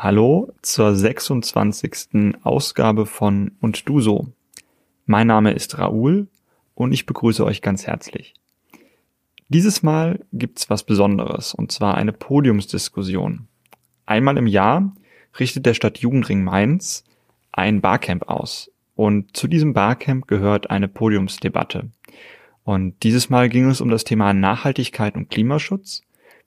Hallo zur 26. Ausgabe von Und du so. Mein Name ist Raoul und ich begrüße euch ganz herzlich. Dieses Mal gibt's was Besonderes und zwar eine Podiumsdiskussion. Einmal im Jahr richtet der Stadtjugendring Mainz ein Barcamp aus und zu diesem Barcamp gehört eine Podiumsdebatte. Und dieses Mal ging es um das Thema Nachhaltigkeit und Klimaschutz.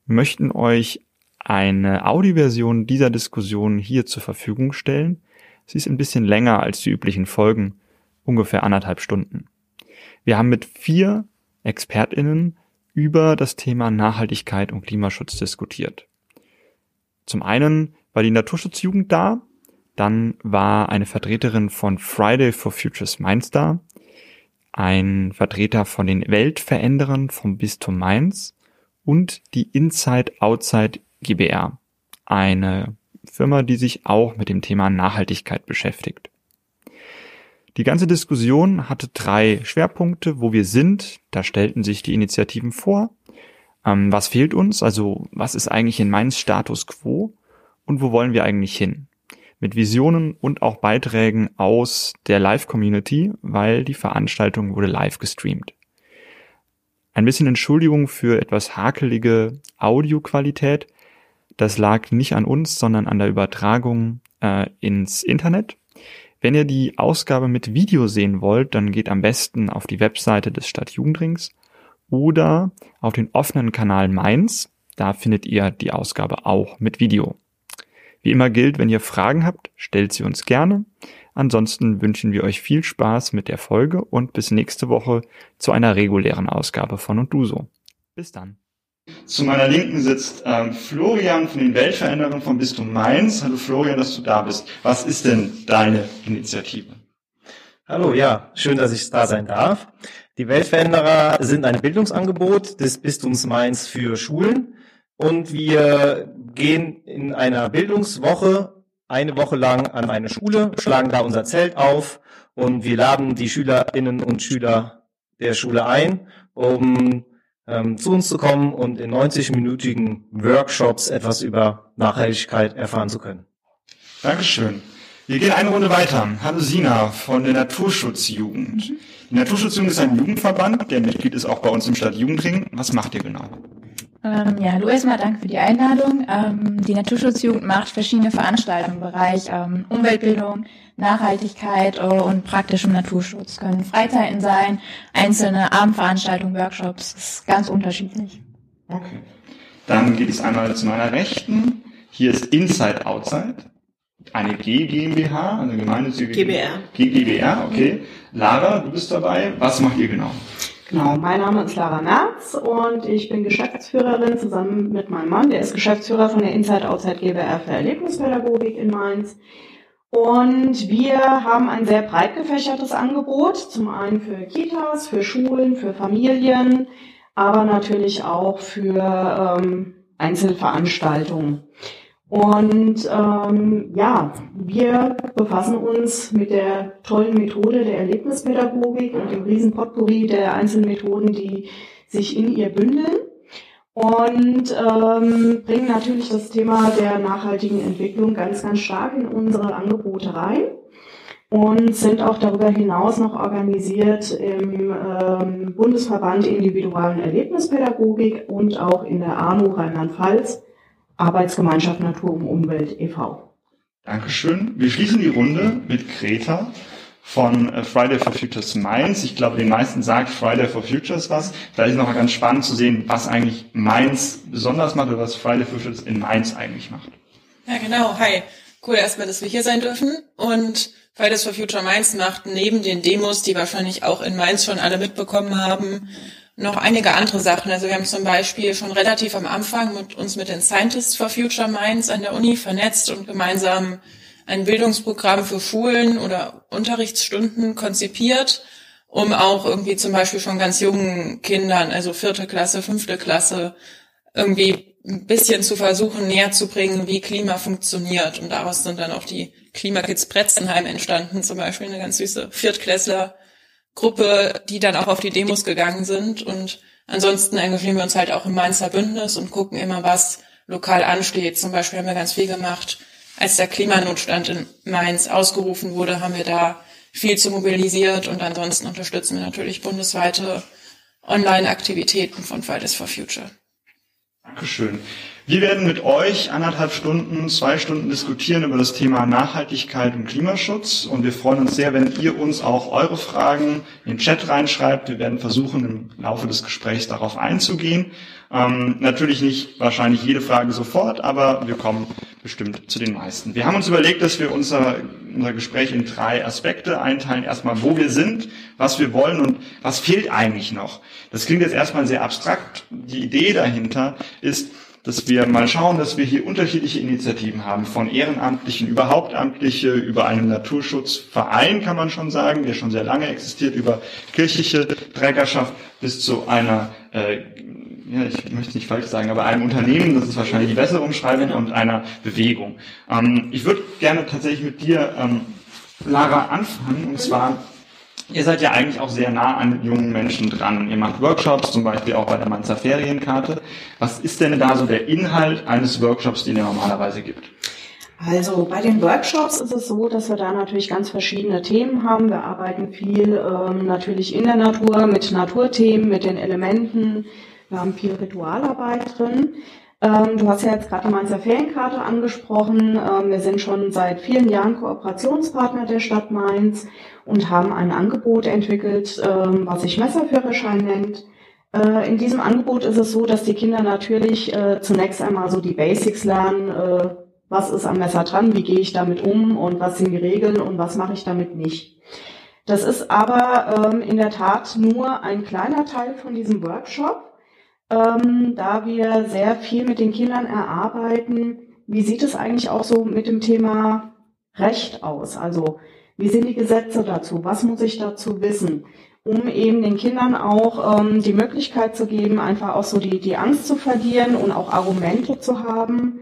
Wir möchten euch eine Audioversion dieser Diskussion hier zur Verfügung stellen. Sie ist ein bisschen länger als die üblichen Folgen, ungefähr anderthalb Stunden. Wir haben mit vier ExpertInnen über das Thema Nachhaltigkeit und Klimaschutz diskutiert. Zum einen war die Naturschutzjugend da, dann war eine Vertreterin von Friday for Futures Mainz da, ein Vertreter von den Weltveränderern vom Bistum Mainz und die Inside Outside GBR, eine Firma, die sich auch mit dem Thema Nachhaltigkeit beschäftigt. Die ganze Diskussion hatte drei Schwerpunkte, wo wir sind. Da stellten sich die Initiativen vor. Ähm, was fehlt uns? Also was ist eigentlich in Mainz Status quo? Und wo wollen wir eigentlich hin? Mit Visionen und auch Beiträgen aus der Live-Community, weil die Veranstaltung wurde live gestreamt. Ein bisschen Entschuldigung für etwas hakelige Audioqualität. Das lag nicht an uns, sondern an der Übertragung äh, ins Internet. Wenn ihr die Ausgabe mit Video sehen wollt, dann geht am besten auf die Webseite des Stadtjugendrings oder auf den offenen Kanal Mainz. Da findet ihr die Ausgabe auch mit Video. Wie immer gilt, wenn ihr Fragen habt, stellt sie uns gerne. Ansonsten wünschen wir euch viel Spaß mit der Folge und bis nächste Woche zu einer regulären Ausgabe von und du so. Bis dann. Zu meiner Linken sitzt ähm, Florian von den Weltveränderern vom Bistum Mainz. Hallo Florian, dass du da bist. Was ist denn deine Initiative? Hallo, ja, schön, dass ich da sein darf. Die Weltveränderer sind ein Bildungsangebot des Bistums Mainz für Schulen und wir gehen in einer Bildungswoche eine Woche lang an eine Schule, schlagen da unser Zelt auf und wir laden die Schülerinnen und Schüler der Schule ein, um ähm, zu uns zu kommen und in 90-minütigen Workshops etwas über Nachhaltigkeit erfahren zu können. Dankeschön. Wir gehen eine Runde weiter. Hallo Sina von der Naturschutzjugend. Die Naturschutzjugend ist ein Jugendverband, der Mitglied ist auch bei uns im Stadtjugendring. Was macht ihr genau? Ähm, ja, hallo erstmal, danke für die Einladung. Ähm, die Naturschutzjugend macht verschiedene Veranstaltungen im Bereich ähm, Umweltbildung, Nachhaltigkeit äh, und praktischem Naturschutz. Können Freizeiten sein, einzelne Abendveranstaltungen, Workshops, ist ganz unterschiedlich. Okay. Dann geht es einmal zu meiner Rechten. Hier ist Inside Outside, eine G GmbH, eine gemeinnützige GBR. GBR, okay. Lara, du bist dabei. Was macht ihr genau? Genau, mein Name ist Lara Merz und ich bin Geschäftsführerin zusammen mit meinem Mann, der ist Geschäftsführer von der Inside Outside GBR für Erlebnispädagogik in Mainz. Und wir haben ein sehr breit gefächertes Angebot, zum einen für Kitas, für Schulen, für Familien, aber natürlich auch für ähm, Einzelveranstaltungen. Und ähm, ja, wir befassen uns mit der tollen Methode der Erlebnispädagogik und dem riesen Potpourri der einzelnen Methoden, die sich in ihr bündeln. Und ähm, bringen natürlich das Thema der nachhaltigen Entwicklung ganz, ganz stark in unsere Angebote rein und sind auch darüber hinaus noch organisiert im ähm, Bundesverband Individualen Erlebnispädagogik und auch in der ANU Rheinland-Pfalz Arbeitsgemeinschaft Natur und Umwelt e.V. Dankeschön. Wir schließen die Runde mit Greta von äh, Friday for Futures Mainz. Ich glaube, den meisten sagt Friday for Futures was. Vielleicht ist noch mal ganz spannend zu sehen, was eigentlich Mainz besonders macht oder was Friday for Futures in Mainz eigentlich macht. Ja, genau. Hi. Cool erstmal, dass wir hier sein dürfen. Und Fridays for Future Mainz macht neben den Demos, die wahrscheinlich auch in Mainz schon alle mitbekommen haben, noch einige andere Sachen. Also wir haben zum Beispiel schon relativ am Anfang mit uns mit den Scientists for Future Minds an der Uni vernetzt und gemeinsam ein Bildungsprogramm für Schulen oder Unterrichtsstunden konzipiert, um auch irgendwie zum Beispiel schon ganz jungen Kindern, also vierte Klasse, fünfte Klasse, irgendwie ein bisschen zu versuchen, näher zu bringen, wie Klima funktioniert. Und daraus sind dann auch die Klimakids Bretzenheim entstanden, zum Beispiel eine ganz süße Viertklässler Gruppe, die dann auch auf die Demos gegangen sind. Und ansonsten engagieren wir uns halt auch im Mainzer Bündnis und gucken immer, was lokal ansteht. Zum Beispiel haben wir ganz viel gemacht als der Klimanotstand in Mainz ausgerufen wurde, haben wir da viel zu mobilisiert und ansonsten unterstützen wir natürlich bundesweite Online-Aktivitäten von Fridays for Future. Dankeschön. Wir werden mit euch anderthalb Stunden, zwei Stunden diskutieren über das Thema Nachhaltigkeit und Klimaschutz. Und wir freuen uns sehr, wenn ihr uns auch eure Fragen in den Chat reinschreibt. Wir werden versuchen, im Laufe des Gesprächs darauf einzugehen. Ähm, natürlich nicht wahrscheinlich jede Frage sofort, aber wir kommen bestimmt zu den meisten. Wir haben uns überlegt, dass wir unser, unser Gespräch in drei Aspekte einteilen. Erstmal, wo wir sind, was wir wollen und was fehlt eigentlich noch. Das klingt jetzt erstmal sehr abstrakt. Die Idee dahinter ist, dass wir mal schauen, dass wir hier unterschiedliche Initiativen haben, von Ehrenamtlichen über Hauptamtliche, über einen Naturschutzverein, kann man schon sagen, der schon sehr lange existiert, über kirchliche Trägerschaft bis zu einer, äh, ja, ich möchte nicht falsch sagen, aber einem Unternehmen, das ist wahrscheinlich die bessere Umschreibung, und einer Bewegung. Ähm, ich würde gerne tatsächlich mit dir, ähm, Lara, anfangen, und zwar Ihr seid ja eigentlich auch sehr nah an jungen Menschen dran. Ihr macht Workshops, zum Beispiel auch bei der Mainzer Ferienkarte. Was ist denn da so der Inhalt eines Workshops, den ihr normalerweise gibt? Also bei den Workshops ist es so, dass wir da natürlich ganz verschiedene Themen haben. Wir arbeiten viel ähm, natürlich in der Natur mit Naturthemen, mit den Elementen. Wir haben viel Ritualarbeit drin. Ähm, du hast ja jetzt gerade die Mainzer Ferienkarte angesprochen. Ähm, wir sind schon seit vielen Jahren Kooperationspartner der Stadt Mainz und haben ein Angebot entwickelt, ähm, was sich Messerführerschein nennt. Äh, in diesem Angebot ist es so, dass die Kinder natürlich äh, zunächst einmal so die Basics lernen, äh, was ist am Messer dran, wie gehe ich damit um und was sind die Regeln und was mache ich damit nicht. Das ist aber ähm, in der Tat nur ein kleiner Teil von diesem Workshop, ähm, da wir sehr viel mit den Kindern erarbeiten. Wie sieht es eigentlich auch so mit dem Thema Recht aus? Also wie sind die Gesetze dazu? Was muss ich dazu wissen? Um eben den Kindern auch ähm, die Möglichkeit zu geben, einfach auch so die, die Angst zu verlieren und auch Argumente zu haben,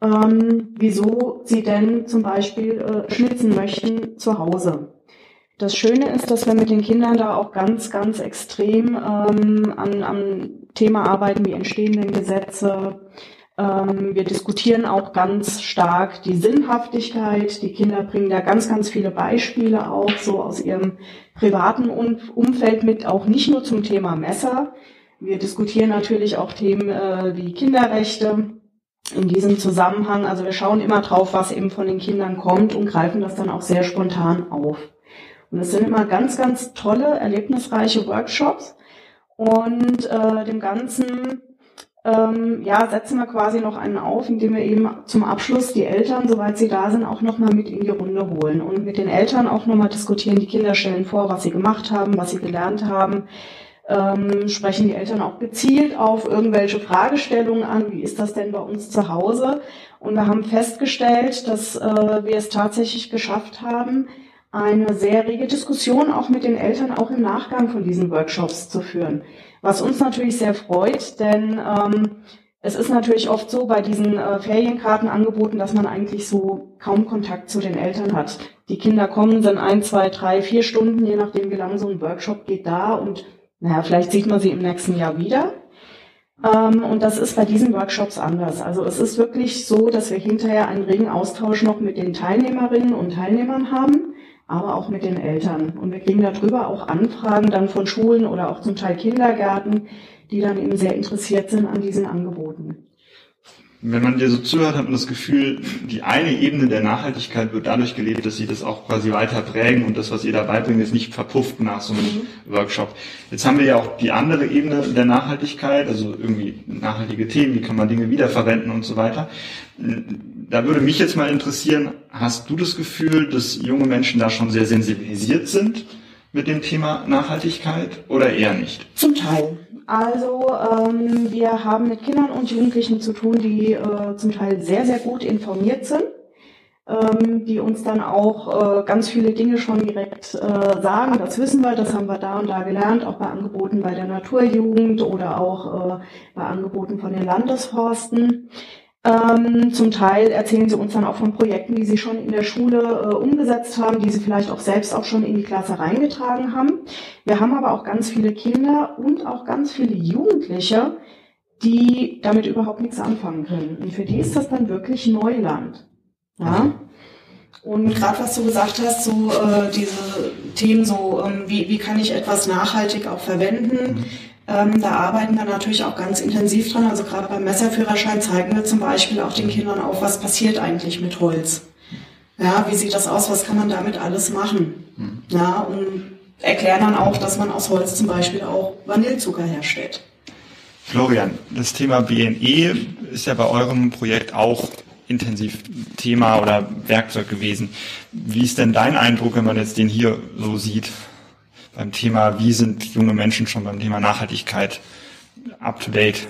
ähm, wieso sie denn zum Beispiel äh, schnitzen möchten zu Hause. Das Schöne ist, dass wir mit den Kindern da auch ganz, ganz extrem ähm, an, am Thema arbeiten, wie entstehen denn Gesetze, ähm, wir diskutieren auch ganz stark die Sinnhaftigkeit. Die Kinder bringen da ganz, ganz viele Beispiele auch so aus ihrem privaten Umfeld mit, auch nicht nur zum Thema Messer. Wir diskutieren natürlich auch Themen äh, wie Kinderrechte in diesem Zusammenhang. Also wir schauen immer drauf, was eben von den Kindern kommt und greifen das dann auch sehr spontan auf. Und es sind immer ganz, ganz tolle, erlebnisreiche Workshops. Und äh, dem Ganzen ähm, ja, setzen wir quasi noch einen auf, indem wir eben zum Abschluss die Eltern, soweit sie da sind, auch nochmal mit in die Runde holen und mit den Eltern auch nochmal diskutieren. Die Kinder stellen vor, was sie gemacht haben, was sie gelernt haben, ähm, sprechen die Eltern auch gezielt auf irgendwelche Fragestellungen an, wie ist das denn bei uns zu Hause? Und wir haben festgestellt, dass äh, wir es tatsächlich geschafft haben, eine sehr rege Diskussion auch mit den Eltern auch im Nachgang von diesen Workshops zu führen. Was uns natürlich sehr freut, denn ähm, es ist natürlich oft so bei diesen äh, Ferienkartenangeboten, dass man eigentlich so kaum Kontakt zu den Eltern hat. Die Kinder kommen, sind ein, zwei, drei, vier Stunden, je nachdem wie lange so ein Workshop geht, da und naja, vielleicht sieht man sie im nächsten Jahr wieder. Ähm, und das ist bei diesen Workshops anders. Also es ist wirklich so, dass wir hinterher einen regen Austausch noch mit den Teilnehmerinnen und Teilnehmern haben aber auch mit den Eltern. Und wir kriegen darüber auch Anfragen dann von Schulen oder auch zum Teil Kindergärten, die dann eben sehr interessiert sind an diesen Angeboten. Wenn man dir so zuhört, hat man das Gefühl, die eine Ebene der Nachhaltigkeit wird dadurch gelebt, dass sie das auch quasi weiter prägen und das, was ihr dabei bringt, ist nicht verpufft nach so einem mhm. Workshop. Jetzt haben wir ja auch die andere Ebene der Nachhaltigkeit, also irgendwie nachhaltige Themen, wie kann man Dinge wiederverwenden und so weiter da würde mich jetzt mal interessieren, hast du das Gefühl, dass junge Menschen da schon sehr sensibilisiert sind mit dem Thema Nachhaltigkeit oder eher nicht? Zum Teil. Also ähm, wir haben mit Kindern und Jugendlichen zu tun, die äh, zum Teil sehr, sehr gut informiert sind, ähm, die uns dann auch äh, ganz viele Dinge schon direkt äh, sagen. Das wissen wir, das haben wir da und da gelernt, auch bei Angeboten bei der Naturjugend oder auch äh, bei Angeboten von den Landesforsten. Ähm, zum Teil erzählen sie uns dann auch von Projekten, die sie schon in der Schule äh, umgesetzt haben, die sie vielleicht auch selbst auch schon in die Klasse reingetragen haben. Wir haben aber auch ganz viele Kinder und auch ganz viele Jugendliche, die damit überhaupt nichts anfangen können. Und für die ist das dann wirklich Neuland. Ja. Und gerade was du gesagt hast, so äh, diese Themen, so ähm, wie, wie kann ich etwas nachhaltig auch verwenden, ähm, da arbeiten wir natürlich auch ganz intensiv dran. Also gerade beim Messerführerschein zeigen wir zum Beispiel auch den Kindern auf, was passiert eigentlich mit Holz. Ja, wie sieht das aus? Was kann man damit alles machen? Ja, und erklären dann auch, dass man aus Holz zum Beispiel auch Vanillezucker herstellt. Florian, das Thema BNE ist ja bei eurem Projekt auch intensiv Thema oder Werkzeug gewesen. Wie ist denn dein Eindruck, wenn man jetzt den hier so sieht? Beim Thema, wie sind junge Menschen schon beim Thema Nachhaltigkeit up to date?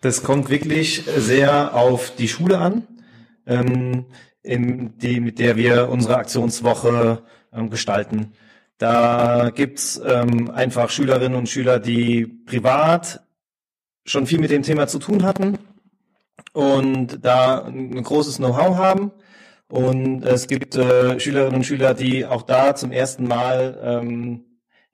Das kommt wirklich sehr auf die Schule an, ähm, in die, mit der wir unsere Aktionswoche ähm, gestalten. Da gibt's ähm, einfach Schülerinnen und Schüler, die privat schon viel mit dem Thema zu tun hatten und da ein großes Know-how haben. Und es gibt äh, Schülerinnen und Schüler, die auch da zum ersten Mal ähm,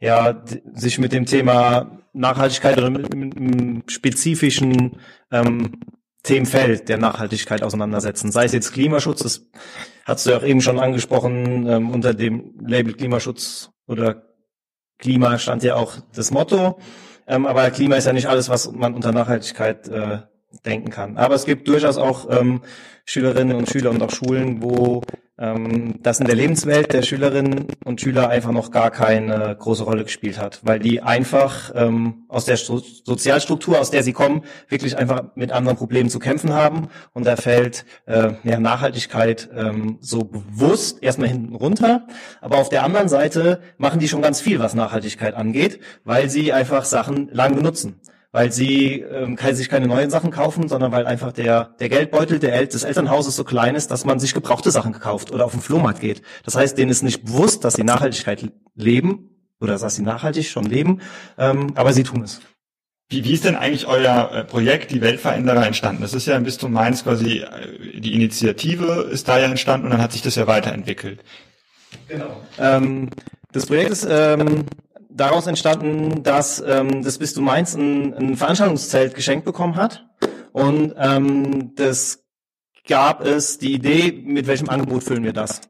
ja, sich mit dem Thema Nachhaltigkeit oder mit, einem spezifischen ähm, Themenfeld der Nachhaltigkeit auseinandersetzen. Sei es jetzt Klimaschutz, das hast du ja auch eben schon angesprochen, ähm, unter dem Label Klimaschutz oder Klima stand ja auch das Motto. Ähm, aber Klima ist ja nicht alles, was man unter Nachhaltigkeit äh, denken kann. Aber es gibt durchaus auch ähm, Schülerinnen und Schüler und auch Schulen, wo ähm, das in der Lebenswelt der Schülerinnen und Schüler einfach noch gar keine große Rolle gespielt hat, weil die einfach ähm, aus der Sto Sozialstruktur, aus der sie kommen, wirklich einfach mit anderen Problemen zu kämpfen haben. Und da fällt äh, ja, Nachhaltigkeit ähm, so bewusst erstmal hinten runter. Aber auf der anderen Seite machen die schon ganz viel, was Nachhaltigkeit angeht, weil sie einfach Sachen lang benutzen weil sie ähm, kann sich keine neuen Sachen kaufen, sondern weil einfach der, der Geldbeutel der El des Elternhauses so klein ist, dass man sich gebrauchte Sachen kauft oder auf den Flohmarkt geht. Das heißt, denen ist nicht bewusst, dass sie Nachhaltigkeit leben oder dass sie nachhaltig schon leben, ähm, aber sie tun es. Wie, wie ist denn eigentlich euer äh, Projekt, die Weltveränderer, entstanden? Das ist ja im Bistum Mainz quasi, äh, die Initiative ist da ja entstanden und dann hat sich das ja weiterentwickelt. Genau. Ähm, das Projekt ist ähm, daraus entstanden, dass ähm, das Bistum Mainz ein, ein Veranstaltungszelt geschenkt bekommen hat. Und ähm, das gab es die Idee, mit welchem Angebot füllen wir das?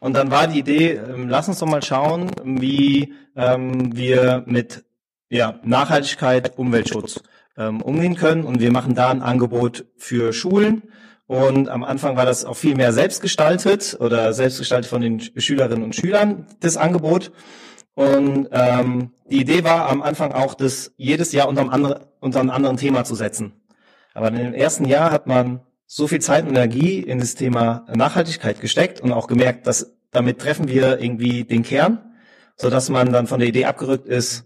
Und dann war die Idee, ähm, lass uns doch mal schauen, wie ähm, wir mit ja, Nachhaltigkeit, Umweltschutz ähm, umgehen können. Und wir machen da ein Angebot für Schulen. Und am Anfang war das auch viel mehr selbstgestaltet oder selbstgestaltet von den Schülerinnen und Schülern, das Angebot. Und ähm, die Idee war am Anfang auch, das jedes Jahr unter einem, anderen, unter einem anderen Thema zu setzen. Aber in dem ersten Jahr hat man so viel Zeit und Energie in das Thema Nachhaltigkeit gesteckt und auch gemerkt, dass damit treffen wir irgendwie den Kern, so dass man dann von der Idee abgerückt ist,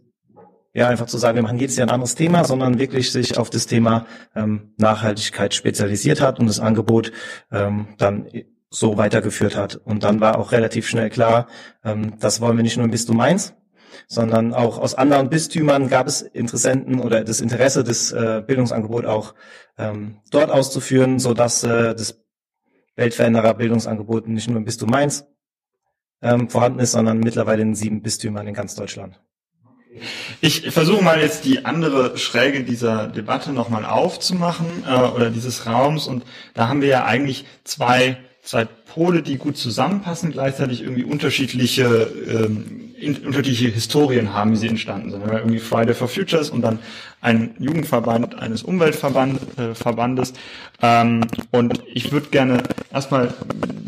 ja einfach zu sagen, wir machen jedes Jahr ein anderes Thema, sondern wirklich sich auf das Thema ähm, Nachhaltigkeit spezialisiert hat und das Angebot ähm, dann so weitergeführt hat. Und dann war auch relativ schnell klar, ähm, das wollen wir nicht nur im Bistum Mainz, sondern auch aus anderen Bistümern gab es Interessenten oder das Interesse, das äh, Bildungsangebot auch ähm, dort auszuführen, so dass äh, das Weltveränderer Bildungsangebot nicht nur im Bistum Mainz ähm, vorhanden ist, sondern mittlerweile in sieben Bistümern in ganz Deutschland. Ich versuche mal jetzt die andere Schräge dieser Debatte nochmal aufzumachen äh, oder dieses Raums und da haben wir ja eigentlich zwei zwei Pole, die gut zusammenpassen, gleichzeitig irgendwie unterschiedliche, ähm, in, unterschiedliche Historien haben, wie sie entstanden sind. Wir haben irgendwie Friday for Futures und dann ein Jugendverband eines Umweltverbandes. Äh, ähm, und ich würde gerne erstmal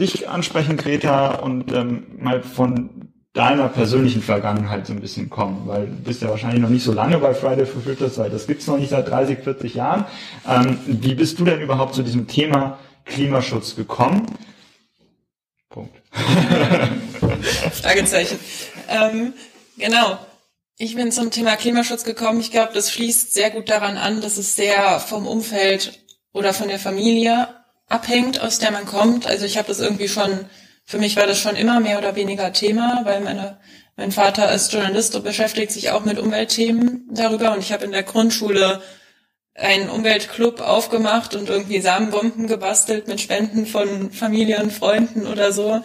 dich ansprechen, Greta, und ähm, mal von deiner persönlichen Vergangenheit so ein bisschen kommen, weil du bist ja wahrscheinlich noch nicht so lange bei Friday for Futures, weil das gibt's noch nicht seit 30, 40 Jahren. Ähm, wie bist du denn überhaupt zu diesem Thema Klimaschutz gekommen? Punkt. Fragezeichen. Ähm, genau. Ich bin zum Thema Klimaschutz gekommen. Ich glaube, das schließt sehr gut daran an, dass es sehr vom Umfeld oder von der Familie abhängt, aus der man kommt. Also ich habe das irgendwie schon, für mich war das schon immer mehr oder weniger Thema, weil meine, mein Vater ist Journalist und beschäftigt sich auch mit Umweltthemen darüber. Und ich habe in der Grundschule einen Umweltclub aufgemacht und irgendwie Samenbomben gebastelt mit Spenden von Familien, Freunden oder so.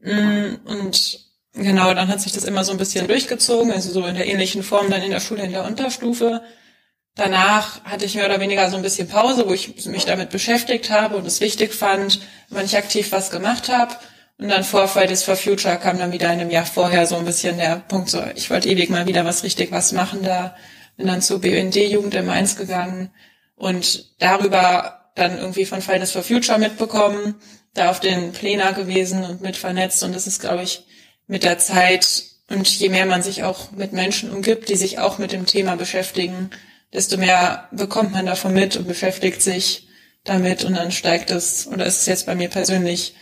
Mm, und genau, dann hat sich das immer so ein bisschen durchgezogen, also so in der ähnlichen Form dann in der Schule in der Unterstufe. danach hatte ich mehr oder weniger so ein bisschen Pause, wo ich mich damit beschäftigt habe und es wichtig fand, wenn ich aktiv was gemacht habe. Und dann vor Fridays for Future kam dann wieder in einem Jahr vorher so ein bisschen der Punkt, so ich wollte ewig mal wieder was richtig was machen da. Bin dann zur BUND-Jugend in Mainz gegangen und darüber dann irgendwie von Fridays for Future mitbekommen, da auf den Plänen gewesen und mit vernetzt. Und das ist, glaube ich, mit der Zeit und je mehr man sich auch mit Menschen umgibt, die sich auch mit dem Thema beschäftigen, desto mehr bekommt man davon mit und beschäftigt sich damit und dann steigt es, oder ist es jetzt bei mir persönlich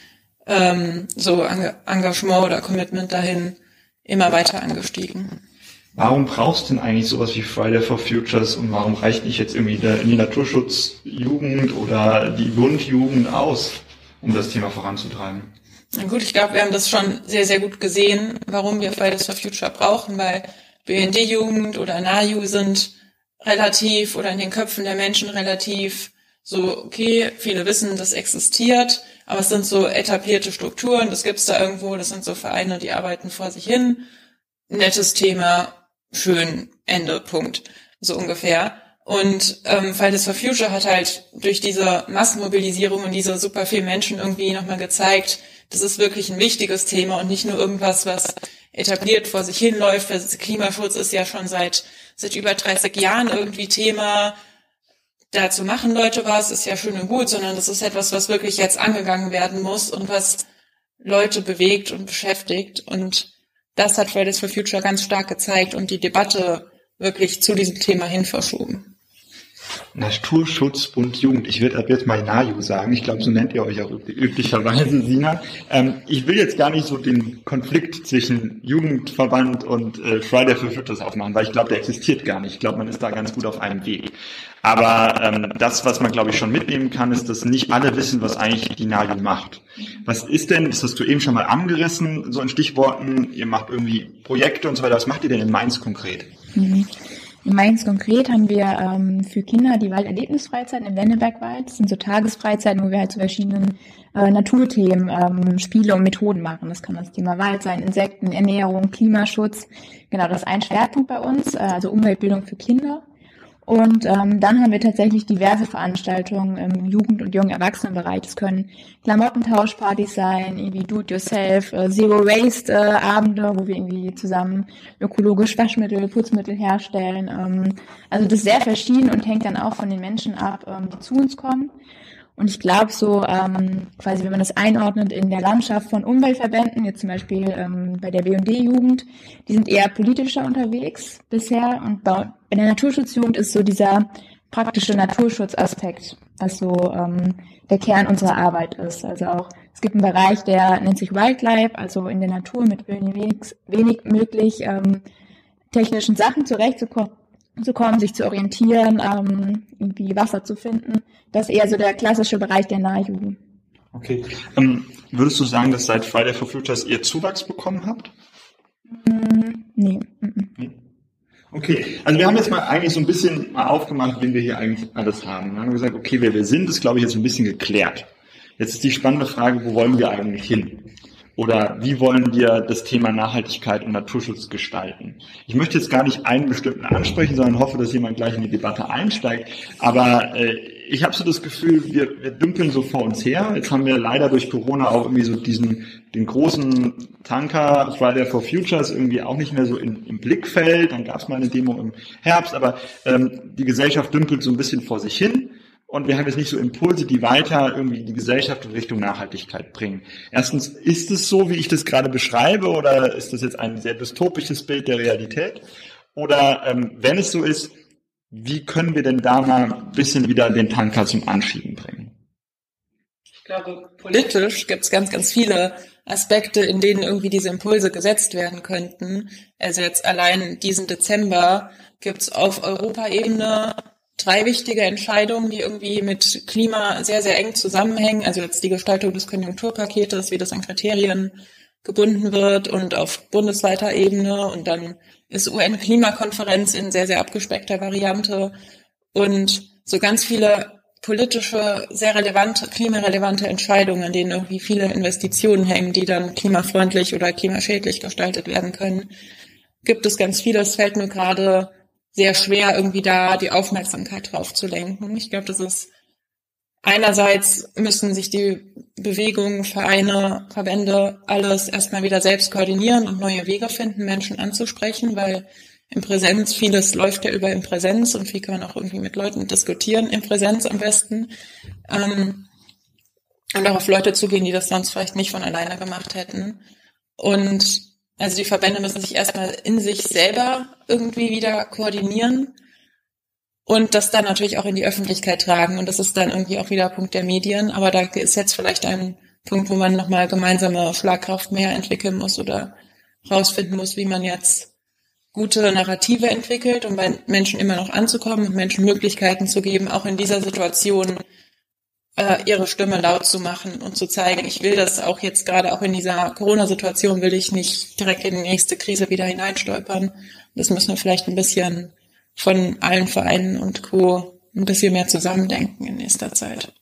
ähm, so Engagement oder Commitment dahin immer weiter angestiegen. Warum brauchst du denn eigentlich sowas wie Friday for Futures und warum reicht nicht jetzt irgendwie die Naturschutzjugend oder die Bundjugend aus, um das Thema voranzutreiben? Na gut, ich glaube, wir haben das schon sehr, sehr gut gesehen, warum wir Fridays for Future brauchen, weil BND-Jugend oder NAJU sind relativ oder in den Köpfen der Menschen relativ so, okay, viele wissen, das existiert, aber es sind so etablierte Strukturen, das gibt's da irgendwo, das sind so Vereine, die arbeiten vor sich hin. Nettes Thema, schön, Ende, Punkt. So ungefähr. Und ähm, Fridays for Future hat halt durch diese Massenmobilisierung und diese super vielen Menschen irgendwie nochmal gezeigt, das ist wirklich ein wichtiges Thema und nicht nur irgendwas, was etabliert vor sich hinläuft. Klimaschutz ist ja schon seit, seit über 30 Jahren irgendwie Thema. Dazu machen Leute was, ist ja schön und gut, sondern das ist etwas, was wirklich jetzt angegangen werden muss und was Leute bewegt und beschäftigt. Und das hat Fridays for Future ganz stark gezeigt und die Debatte wirklich zu diesem Thema hin verschoben. Naturschutzbund Jugend. Ich würde ab jetzt mal NAJU sagen. Ich glaube, so nennt ihr euch auch üblicherweise, Sina. Ähm, ich will jetzt gar nicht so den Konflikt zwischen Jugendverband und äh, Friday for Futures aufmachen, weil ich glaube, der existiert gar nicht. Ich glaube, man ist da ganz gut auf einem Weg. Aber ähm, das, was man, glaube ich, schon mitnehmen kann, ist, dass nicht alle wissen, was eigentlich die NAJU macht. Was ist denn, das hast du eben schon mal angerissen, so in Stichworten, ihr macht irgendwie Projekte und so weiter. Was macht ihr denn in Mainz konkret? Mhm. In Mainz konkret haben wir ähm, für Kinder die Walderlebnisfreizeiten im Wennebergwald. Das sind so Tagesfreizeiten, wo wir halt zu verschiedenen äh, Naturthemen ähm, Spiele und Methoden machen. Das kann das Thema Wald sein, Insekten, Ernährung, Klimaschutz. Genau, das ist ein Schwerpunkt bei uns, äh, also Umweltbildung für Kinder. Und ähm, dann haben wir tatsächlich diverse Veranstaltungen im Jugend- und jungen Erwachsenenbereich. Das können Klamottentauschpartys sein, irgendwie Do-it-yourself, äh, Zero-Waste-Abende, äh, wo wir irgendwie zusammen ökologisch Waschmittel, Putzmittel herstellen. Ähm, also das ist sehr verschieden und hängt dann auch von den Menschen ab, ähm, die zu uns kommen. Und ich glaube so, ähm, quasi wenn man das einordnet in der Landschaft von Umweltverbänden, jetzt zum Beispiel ähm, bei der B&D-Jugend, die sind eher politischer unterwegs bisher und bei, der Naturschutzjugend ist so dieser praktische Naturschutzaspekt, was so ähm, der Kern unserer Arbeit ist. Also auch, es gibt einen Bereich, der nennt sich Wildlife, also in der Natur mit wenig, wenig möglich ähm, technischen Sachen zurechtzukommen zu kommen, sich zu orientieren, ähm, irgendwie Wasser zu finden. Das ist eher so der klassische Bereich der Nahjugend. Okay. Ähm, würdest du sagen, dass seit Friday for Futures ihr Zuwachs bekommen habt? Mm, nee. nee. Okay, also wir haben jetzt mal eigentlich so ein bisschen mal aufgemacht, wen wir hier eigentlich alles haben. Wir haben gesagt, okay, wer wir sind, ist glaube ich jetzt ein bisschen geklärt. Jetzt ist die spannende Frage, wo wollen wir eigentlich hin? Oder wie wollen wir das Thema Nachhaltigkeit und Naturschutz gestalten? Ich möchte jetzt gar nicht einen bestimmten ansprechen, sondern hoffe, dass jemand gleich in die Debatte einsteigt. Aber äh, ich habe so das Gefühl, wir, wir dümpeln so vor uns her. Jetzt haben wir leider durch Corona auch irgendwie so diesen den großen Tanker Friday for Futures irgendwie auch nicht mehr so in, im Blickfeld. Dann gab es mal eine Demo im Herbst, aber ähm, die Gesellschaft dümpelt so ein bisschen vor sich hin und wir haben jetzt nicht so Impulse, die weiter irgendwie die Gesellschaft in Richtung Nachhaltigkeit bringen. Erstens, ist es so, wie ich das gerade beschreibe, oder ist das jetzt ein sehr dystopisches Bild der Realität? Oder ähm, wenn es so ist, wie können wir denn da mal ein bisschen wieder den Tanker zum Anschieben bringen? Ich glaube, politisch gibt es ganz, ganz viele Aspekte, in denen irgendwie diese Impulse gesetzt werden könnten. Also jetzt allein diesen Dezember gibt es auf Europaebene drei wichtige Entscheidungen, die irgendwie mit Klima sehr, sehr eng zusammenhängen. Also jetzt die Gestaltung des Konjunkturpaketes, wie das an Kriterien gebunden wird und auf bundesweiter Ebene und dann ist UN-Klimakonferenz in sehr, sehr abgespeckter Variante und so ganz viele politische, sehr relevante, klimarelevante Entscheidungen, an denen irgendwie viele Investitionen hängen, die dann klimafreundlich oder klimaschädlich gestaltet werden können, gibt es ganz viele. Es fällt mir gerade sehr schwer, irgendwie da die Aufmerksamkeit drauf zu lenken. Ich glaube, das ist einerseits müssen sich die Bewegungen, Vereine, Verbände alles erstmal wieder selbst koordinieren und neue Wege finden, Menschen anzusprechen, weil in Präsenz, vieles läuft ja über in Präsenz und viel kann man auch irgendwie mit Leuten diskutieren, in Präsenz am besten. Ähm, und auch auf Leute zugehen, die das sonst vielleicht nicht von alleine gemacht hätten. Und also die Verbände müssen sich erstmal in sich selber irgendwie wieder koordinieren und das dann natürlich auch in die Öffentlichkeit tragen. Und das ist dann irgendwie auch wieder Punkt der Medien. Aber da ist jetzt vielleicht ein Punkt, wo man nochmal gemeinsame Schlagkraft mehr entwickeln muss oder rausfinden muss, wie man jetzt gute Narrative entwickelt, um bei Menschen immer noch anzukommen und Menschen Möglichkeiten zu geben, auch in dieser Situation äh, ihre Stimme laut zu machen und zu zeigen, ich will das auch jetzt gerade auch in dieser Corona-Situation will ich nicht direkt in die nächste Krise wieder hineinstolpern. Das müssen wir vielleicht ein bisschen von allen Vereinen und Co. ein bisschen mehr zusammendenken in nächster Zeit.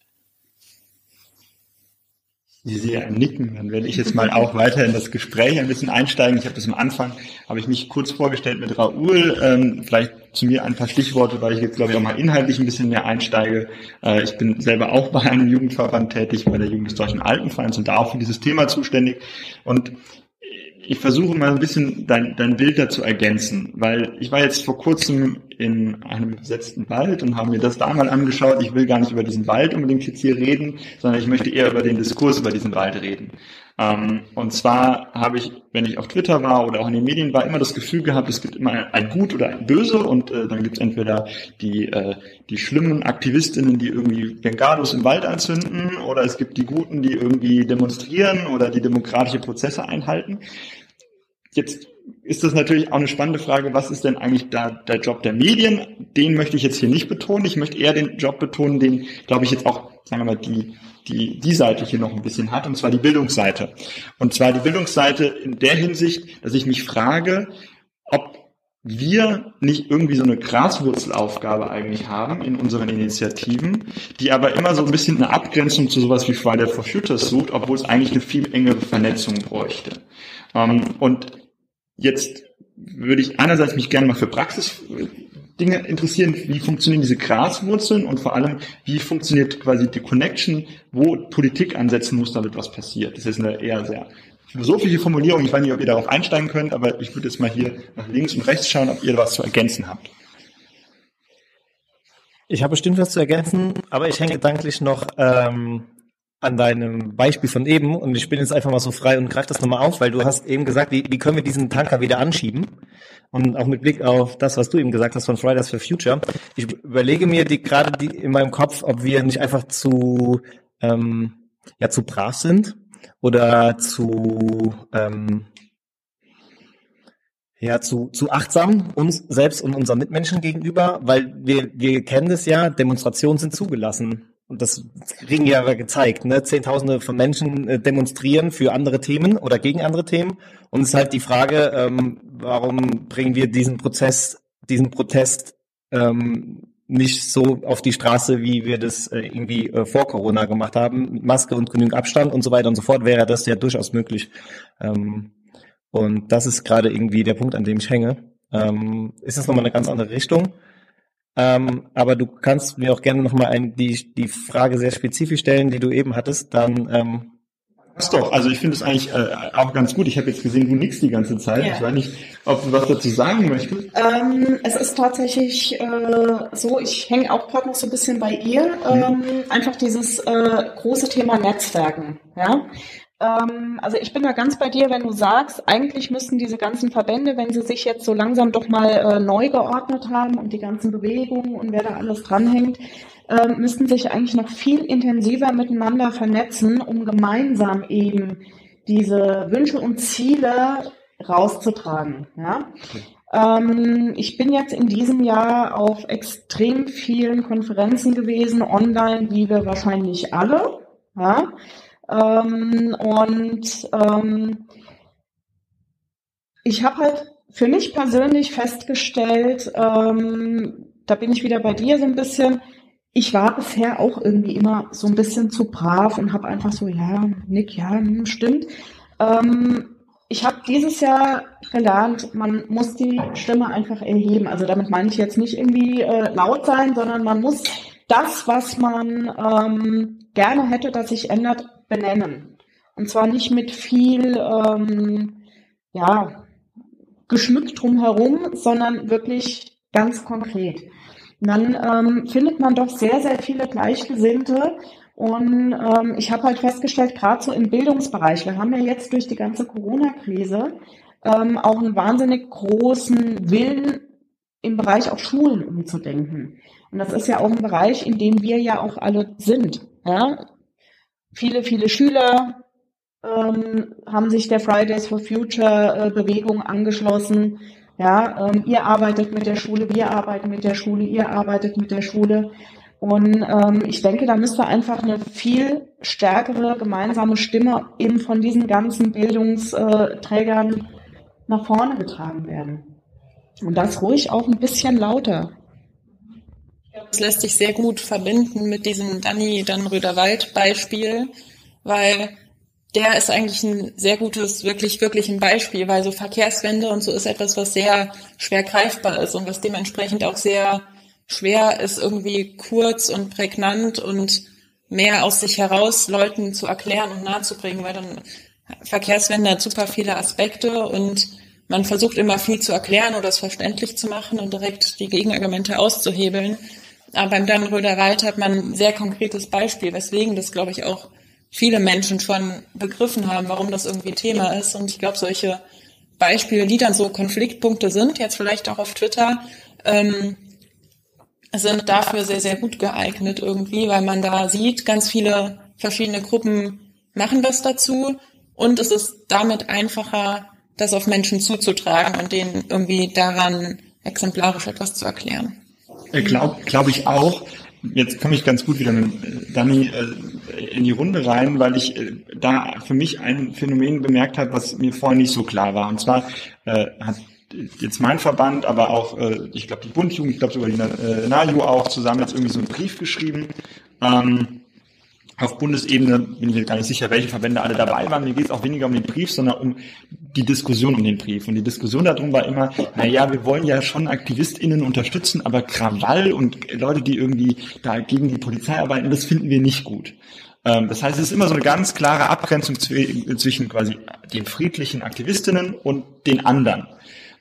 Ich sehe ein Nicken, dann werde ich jetzt mal auch weiter in das Gespräch ein bisschen einsteigen. Ich habe das am Anfang, habe ich mich kurz vorgestellt mit Raoul. Ähm, vielleicht zu mir ein paar Stichworte, weil ich jetzt glaube ich auch mal inhaltlich ein bisschen mehr einsteige. Äh, ich bin selber auch bei einem Jugendverband tätig, bei der Jugend des Deutschen Altenvereins und da auch für dieses Thema zuständig. Und ich versuche mal ein bisschen dein, dein Bild dazu ergänzen, weil ich war jetzt vor kurzem in einem besetzten Wald und habe mir das da mal angeschaut. Ich will gar nicht über diesen Wald unbedingt jetzt hier reden, sondern ich möchte eher über den Diskurs über diesen Wald reden. Ähm, und zwar habe ich, wenn ich auf Twitter war oder auch in den Medien war, immer das Gefühl gehabt, es gibt immer ein Gut oder ein Böse und äh, dann gibt es entweder die, äh, die schlimmen Aktivistinnen, die irgendwie Bengalos im Wald anzünden oder es gibt die Guten, die irgendwie demonstrieren oder die demokratische Prozesse einhalten. Jetzt ist das natürlich auch eine spannende Frage, was ist denn eigentlich da der Job der Medien? Den möchte ich jetzt hier nicht betonen. Ich möchte eher den Job betonen, den, glaube ich, jetzt auch, sagen wir mal, die, die, die Seite hier noch ein bisschen hat, und zwar die Bildungsseite. Und zwar die Bildungsseite in der Hinsicht, dass ich mich frage, ob wir nicht irgendwie so eine Graswurzelaufgabe eigentlich haben in unseren Initiativen, die aber immer so ein bisschen eine Abgrenzung zu sowas wie Friday for Futures sucht, obwohl es eigentlich eine viel engere Vernetzung bräuchte. Ähm, und Jetzt würde ich einerseits mich gerne mal für Praxisdinge interessieren, wie funktionieren diese Graswurzeln und vor allem, wie funktioniert quasi die Connection, wo Politik ansetzen muss, damit was passiert. Das ist eine eher sehr philosophische Formulierung. Ich weiß nicht, ob ihr darauf einsteigen könnt, aber ich würde jetzt mal hier nach links und rechts schauen, ob ihr was zu ergänzen habt. Ich habe bestimmt was zu ergänzen, aber ich hänge gedanklich noch ähm, an deinem Beispiel von eben und ich bin jetzt einfach mal so frei und greife das nochmal auf, weil du hast eben gesagt, wie, wie können wir diesen Tanker wieder anschieben? Und auch mit Blick auf das, was du eben gesagt hast von Fridays for Future. Ich überlege mir die gerade die in meinem Kopf, ob wir nicht einfach zu ähm, ja zu brav sind oder zu ähm, ja, zu, zu achtsam uns selbst und unseren Mitmenschen gegenüber, weil wir, wir kennen das ja, Demonstrationen sind zugelassen und das kriegen ja gezeigt, ne? Zehntausende von Menschen äh, demonstrieren für andere Themen oder gegen andere Themen. Und es ist halt die Frage, ähm, warum bringen wir diesen Prozess, diesen Protest ähm, nicht so auf die Straße, wie wir das äh, irgendwie äh, vor Corona gemacht haben, mit Maske und genügend Abstand und so weiter und so fort, wäre das ja durchaus möglich. Ähm, und das ist gerade irgendwie der Punkt, an dem ich hänge. Ähm, ist das nochmal eine ganz andere Richtung? Ähm, aber du kannst mir auch gerne nochmal ein, die, die Frage sehr spezifisch stellen, die du eben hattest, dann ähm, Passt doch, also ich finde es eigentlich äh, auch ganz gut. Ich habe jetzt gesehen, du nix die ganze Zeit. Ja. Ich weiß nicht, ob du was dazu sagen möchtest. Ähm, es ist tatsächlich äh, so, ich hänge auch gerade noch so ein bisschen bei ihr. Ähm, hm. Einfach dieses äh, große Thema Netzwerken. Ja? Ähm, also ich bin da ganz bei dir, wenn du sagst, eigentlich müssten diese ganzen Verbände, wenn sie sich jetzt so langsam doch mal äh, neu geordnet haben und die ganzen Bewegungen und wer da alles dranhängt, äh, müssten sich eigentlich noch viel intensiver miteinander vernetzen, um gemeinsam eben diese Wünsche und Ziele rauszutragen. Ja? Ähm, ich bin jetzt in diesem Jahr auf extrem vielen Konferenzen gewesen, online, wie wir wahrscheinlich alle. Ja? Ähm, und ähm, ich habe halt für mich persönlich festgestellt, ähm, da bin ich wieder bei dir so ein bisschen, ich war bisher auch irgendwie immer so ein bisschen zu brav und habe einfach so, ja, Nick, ja, hm, stimmt. Ähm, ich habe dieses Jahr gelernt, man muss die Stimme einfach erheben. Also damit meine ich jetzt nicht irgendwie äh, laut sein, sondern man muss das, was man ähm, gerne hätte, dass sich ändert, benennen. Und zwar nicht mit viel, ähm, ja, geschmückt drumherum, sondern wirklich ganz konkret. Und dann ähm, findet man doch sehr, sehr viele Gleichgesinnte. Und ähm, ich habe halt festgestellt, gerade so im Bildungsbereich, wir haben ja jetzt durch die ganze Corona-Krise ähm, auch einen wahnsinnig großen Willen im Bereich auch Schulen umzudenken. Und das ist ja auch ein Bereich, in dem wir ja auch alle sind. Ja? Viele, viele Schüler ähm, haben sich der Fridays for Future äh, Bewegung angeschlossen. Ja, ähm, ihr arbeitet mit der Schule, wir arbeiten mit der Schule, ihr arbeitet mit der Schule. Und ähm, ich denke, da müsste einfach eine viel stärkere gemeinsame Stimme eben von diesen ganzen Bildungsträgern nach vorne getragen werden. Und das ruhig auch ein bisschen lauter. Das lässt sich sehr gut verbinden mit diesem Danny Dannröder-Wald-Beispiel, weil der ist eigentlich ein sehr gutes, wirklich, wirklich ein Beispiel, weil so Verkehrswende und so ist etwas, was sehr schwer greifbar ist und was dementsprechend auch sehr schwer ist, irgendwie kurz und prägnant und mehr aus sich heraus Leuten zu erklären und nahezubringen, weil dann Verkehrswende hat super viele Aspekte und man versucht immer viel zu erklären oder es verständlich zu machen und direkt die Gegenargumente auszuhebeln. Aber beim Dannröder Wald hat man ein sehr konkretes Beispiel, weswegen das, glaube ich, auch viele Menschen schon begriffen haben, warum das irgendwie Thema ist. Und ich glaube, solche Beispiele, die dann so Konfliktpunkte sind, jetzt vielleicht auch auf Twitter, ähm, sind dafür sehr, sehr gut geeignet irgendwie, weil man da sieht, ganz viele verschiedene Gruppen machen was dazu und es ist damit einfacher, das auf Menschen zuzutragen und denen irgendwie daran exemplarisch etwas zu erklären. Äh, Glaube glaub ich auch. Jetzt komme ich ganz gut wieder mit äh, Dani äh, in die Runde rein, weil ich äh, da für mich ein Phänomen bemerkt habe, was mir vorher nicht so klar war. Und zwar äh, hat jetzt mein Verband, aber auch, äh, ich glaube, die Bundjugend, ich glaube sogar die NAJU auch zusammen jetzt irgendwie so einen Brief geschrieben. Ähm, auf Bundesebene bin ich mir gar nicht sicher, welche Verbände alle dabei waren. Mir geht es auch weniger um den Brief, sondern um die Diskussion um den Brief. Und die Diskussion darum war immer, na ja, wir wollen ja schon AktivistInnen unterstützen, aber Krawall und Leute, die irgendwie da gegen die Polizei arbeiten, das finden wir nicht gut. Ähm, das heißt, es ist immer so eine ganz klare Abgrenzung zwischen quasi den friedlichen Aktivistinnen und den anderen.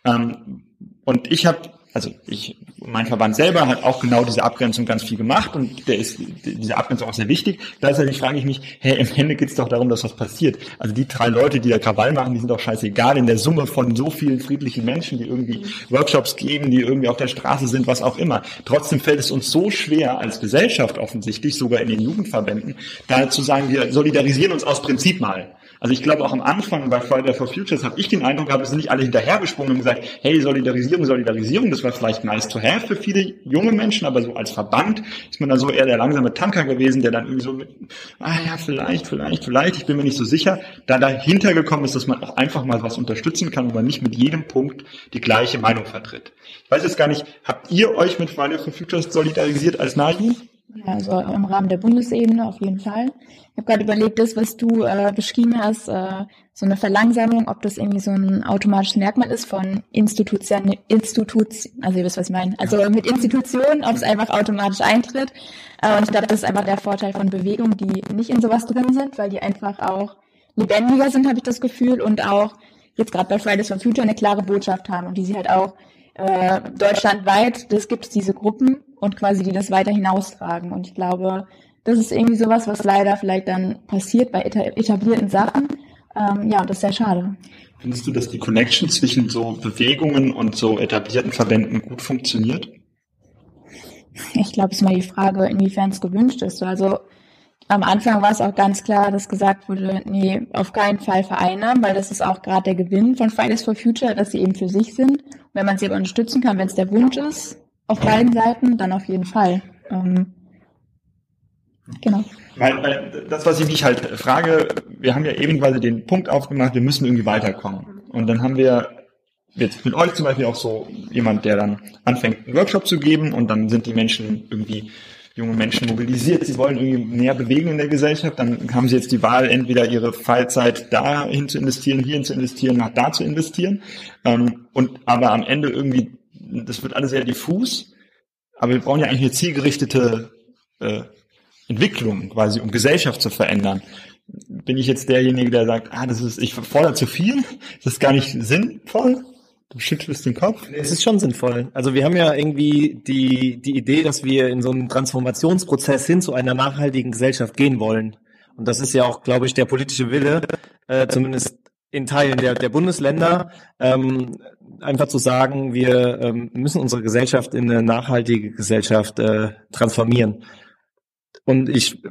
Ähm, und ich habe also ich, mein Verband selber hat auch genau diese Abgrenzung ganz viel gemacht und der ist diese Abgrenzung auch sehr wichtig. Gleichzeitig frage ich mich, hey, im Ende geht es doch darum, dass was passiert. Also die drei Leute, die da Krawall machen, die sind doch scheißegal in der Summe von so vielen friedlichen Menschen, die irgendwie Workshops geben, die irgendwie auf der Straße sind, was auch immer. Trotzdem fällt es uns so schwer als Gesellschaft offensichtlich, sogar in den Jugendverbänden, da zu sagen, wir solidarisieren uns aus Prinzip mal. Also ich glaube auch am Anfang bei Friday for Futures habe ich den Eindruck gehabt, es sind nicht alle hinterhergesprungen und gesagt, hey, Solidarisierung, Solidarisierung, das war vielleicht nice to have für viele junge Menschen, aber so als Verband ist man da so eher der langsame Tanker gewesen, der dann irgendwie so mit, ah ja, vielleicht, vielleicht, vielleicht, ich bin mir nicht so sicher, da dahinter gekommen ist, dass man auch einfach mal was unterstützen kann, wo man nicht mit jedem Punkt die gleiche Meinung vertritt. Ich weiß jetzt gar nicht, habt ihr euch mit Friday for Futures solidarisiert als NAJU? Also im Rahmen der Bundesebene auf jeden Fall. Ich habe gerade überlegt, das, was du äh, beschrieben hast, äh, so eine Verlangsamung, ob das irgendwie so ein automatisches Merkmal ist von Institutionen, Instituts, also ihr wisst, was ich meine. Also mit Institutionen, ob es einfach automatisch eintritt. Äh, und ich glaube, das ist einfach der Vorteil von Bewegungen, die nicht in sowas drin sind, weil die einfach auch lebendiger sind, habe ich das Gefühl, und auch jetzt gerade bei Fridays for Future eine klare Botschaft haben und die sie halt auch äh, deutschlandweit, das gibt es diese Gruppen und quasi die das weiter hinaustragen. Und ich glaube, das ist irgendwie sowas, was leider vielleicht dann passiert bei etablierten Sachen. Ähm, ja, und das ist sehr schade. Findest du, dass die Connection zwischen so Bewegungen und so etablierten Verbänden gut funktioniert? Ich glaube, es ist mal die Frage, inwiefern es gewünscht ist. Also am Anfang war es auch ganz klar, dass gesagt wurde, nee, auf keinen Fall Vereine, weil das ist auch gerade der Gewinn von Fridays for Future, dass sie eben für sich sind. Und wenn man sie aber unterstützen kann, wenn es der Wunsch ist, auf beiden Seiten, dann auf jeden Fall. Ähm, genau. Weil, weil das, was ich mich halt frage, wir haben ja eben quasi den Punkt aufgemacht, wir müssen irgendwie weiterkommen. Und dann haben wir jetzt mit euch zum Beispiel auch so jemand, der dann anfängt, einen Workshop zu geben und dann sind die Menschen irgendwie junge Menschen mobilisiert, sie wollen irgendwie mehr bewegen in der Gesellschaft, dann haben sie jetzt die Wahl, entweder ihre Freizeit dahin zu investieren, hierhin zu investieren, nach da zu investieren. Ähm, und aber am Ende irgendwie, das wird alles sehr diffus, aber wir brauchen ja eigentlich eine zielgerichtete äh, Entwicklung quasi, um Gesellschaft zu verändern. Bin ich jetzt derjenige, der sagt, ah, das ist, ich fordere zu viel, das ist gar nicht sinnvoll? Du schüttelst den Kopf. Es ist schon sinnvoll. Also wir haben ja irgendwie die, die Idee, dass wir in so einen Transformationsprozess hin zu einer nachhaltigen Gesellschaft gehen wollen. Und das ist ja auch, glaube ich, der politische Wille, äh, zumindest in Teilen der, der Bundesländer, ähm, einfach zu sagen, wir ähm, müssen unsere Gesellschaft in eine nachhaltige Gesellschaft äh, transformieren. Und ich,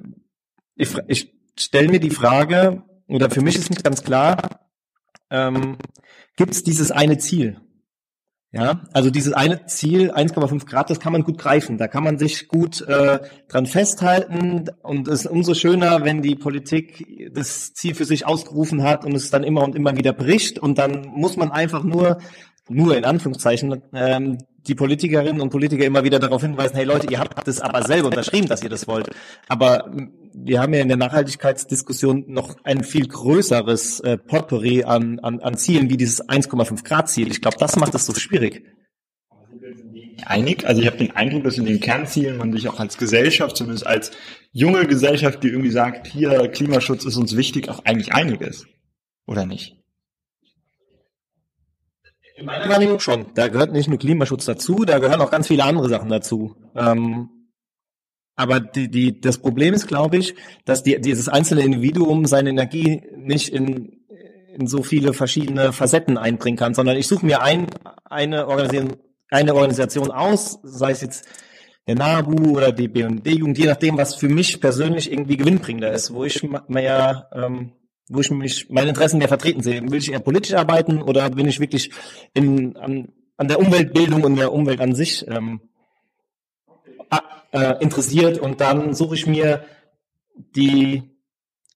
ich, ich stelle mir die Frage, oder für mich ist nicht ganz klar, ähm, gibt es dieses eine Ziel. Ja, also dieses eine Ziel, 1,5 Grad, das kann man gut greifen. Da kann man sich gut äh, dran festhalten. Und es ist umso schöner, wenn die Politik das Ziel für sich ausgerufen hat und es dann immer und immer wieder bricht. Und dann muss man einfach nur, nur in Anführungszeichen, ähm, die Politikerinnen und Politiker immer wieder darauf hinweisen, hey Leute, ihr habt das aber selber unterschrieben, dass ihr das wollt. Aber wir haben ja in der Nachhaltigkeitsdiskussion noch ein viel größeres äh, Potpourri an, an, an Zielen wie dieses 1,5 Grad Ziel. Ich glaube, das macht es so schwierig. Einig, also ich habe den Eindruck, dass in den Kernzielen man sich auch als Gesellschaft, zumindest als junge Gesellschaft, die irgendwie sagt, hier Klimaschutz ist uns wichtig, auch eigentlich einig ist. Oder nicht? In meiner Wahrnehmung schon. Da gehört nicht nur Klimaschutz dazu, da gehören auch ganz viele andere Sachen dazu. Ähm, aber die, die, das Problem ist, glaube ich, dass die, dieses einzelne Individuum seine Energie nicht in, in so viele verschiedene Facetten einbringen kann, sondern ich suche mir ein, eine, Organisation, eine Organisation aus, sei es jetzt der NABU oder die BND-Jugend, je nachdem, was für mich persönlich irgendwie gewinnbringender ist, wo ich mehr, ähm, wo ich mich meine Interessen mehr vertreten sehe. Will ich eher politisch arbeiten oder bin ich wirklich in, an, an der Umweltbildung und der Umwelt an sich ähm, äh, interessiert und dann suche ich mir die,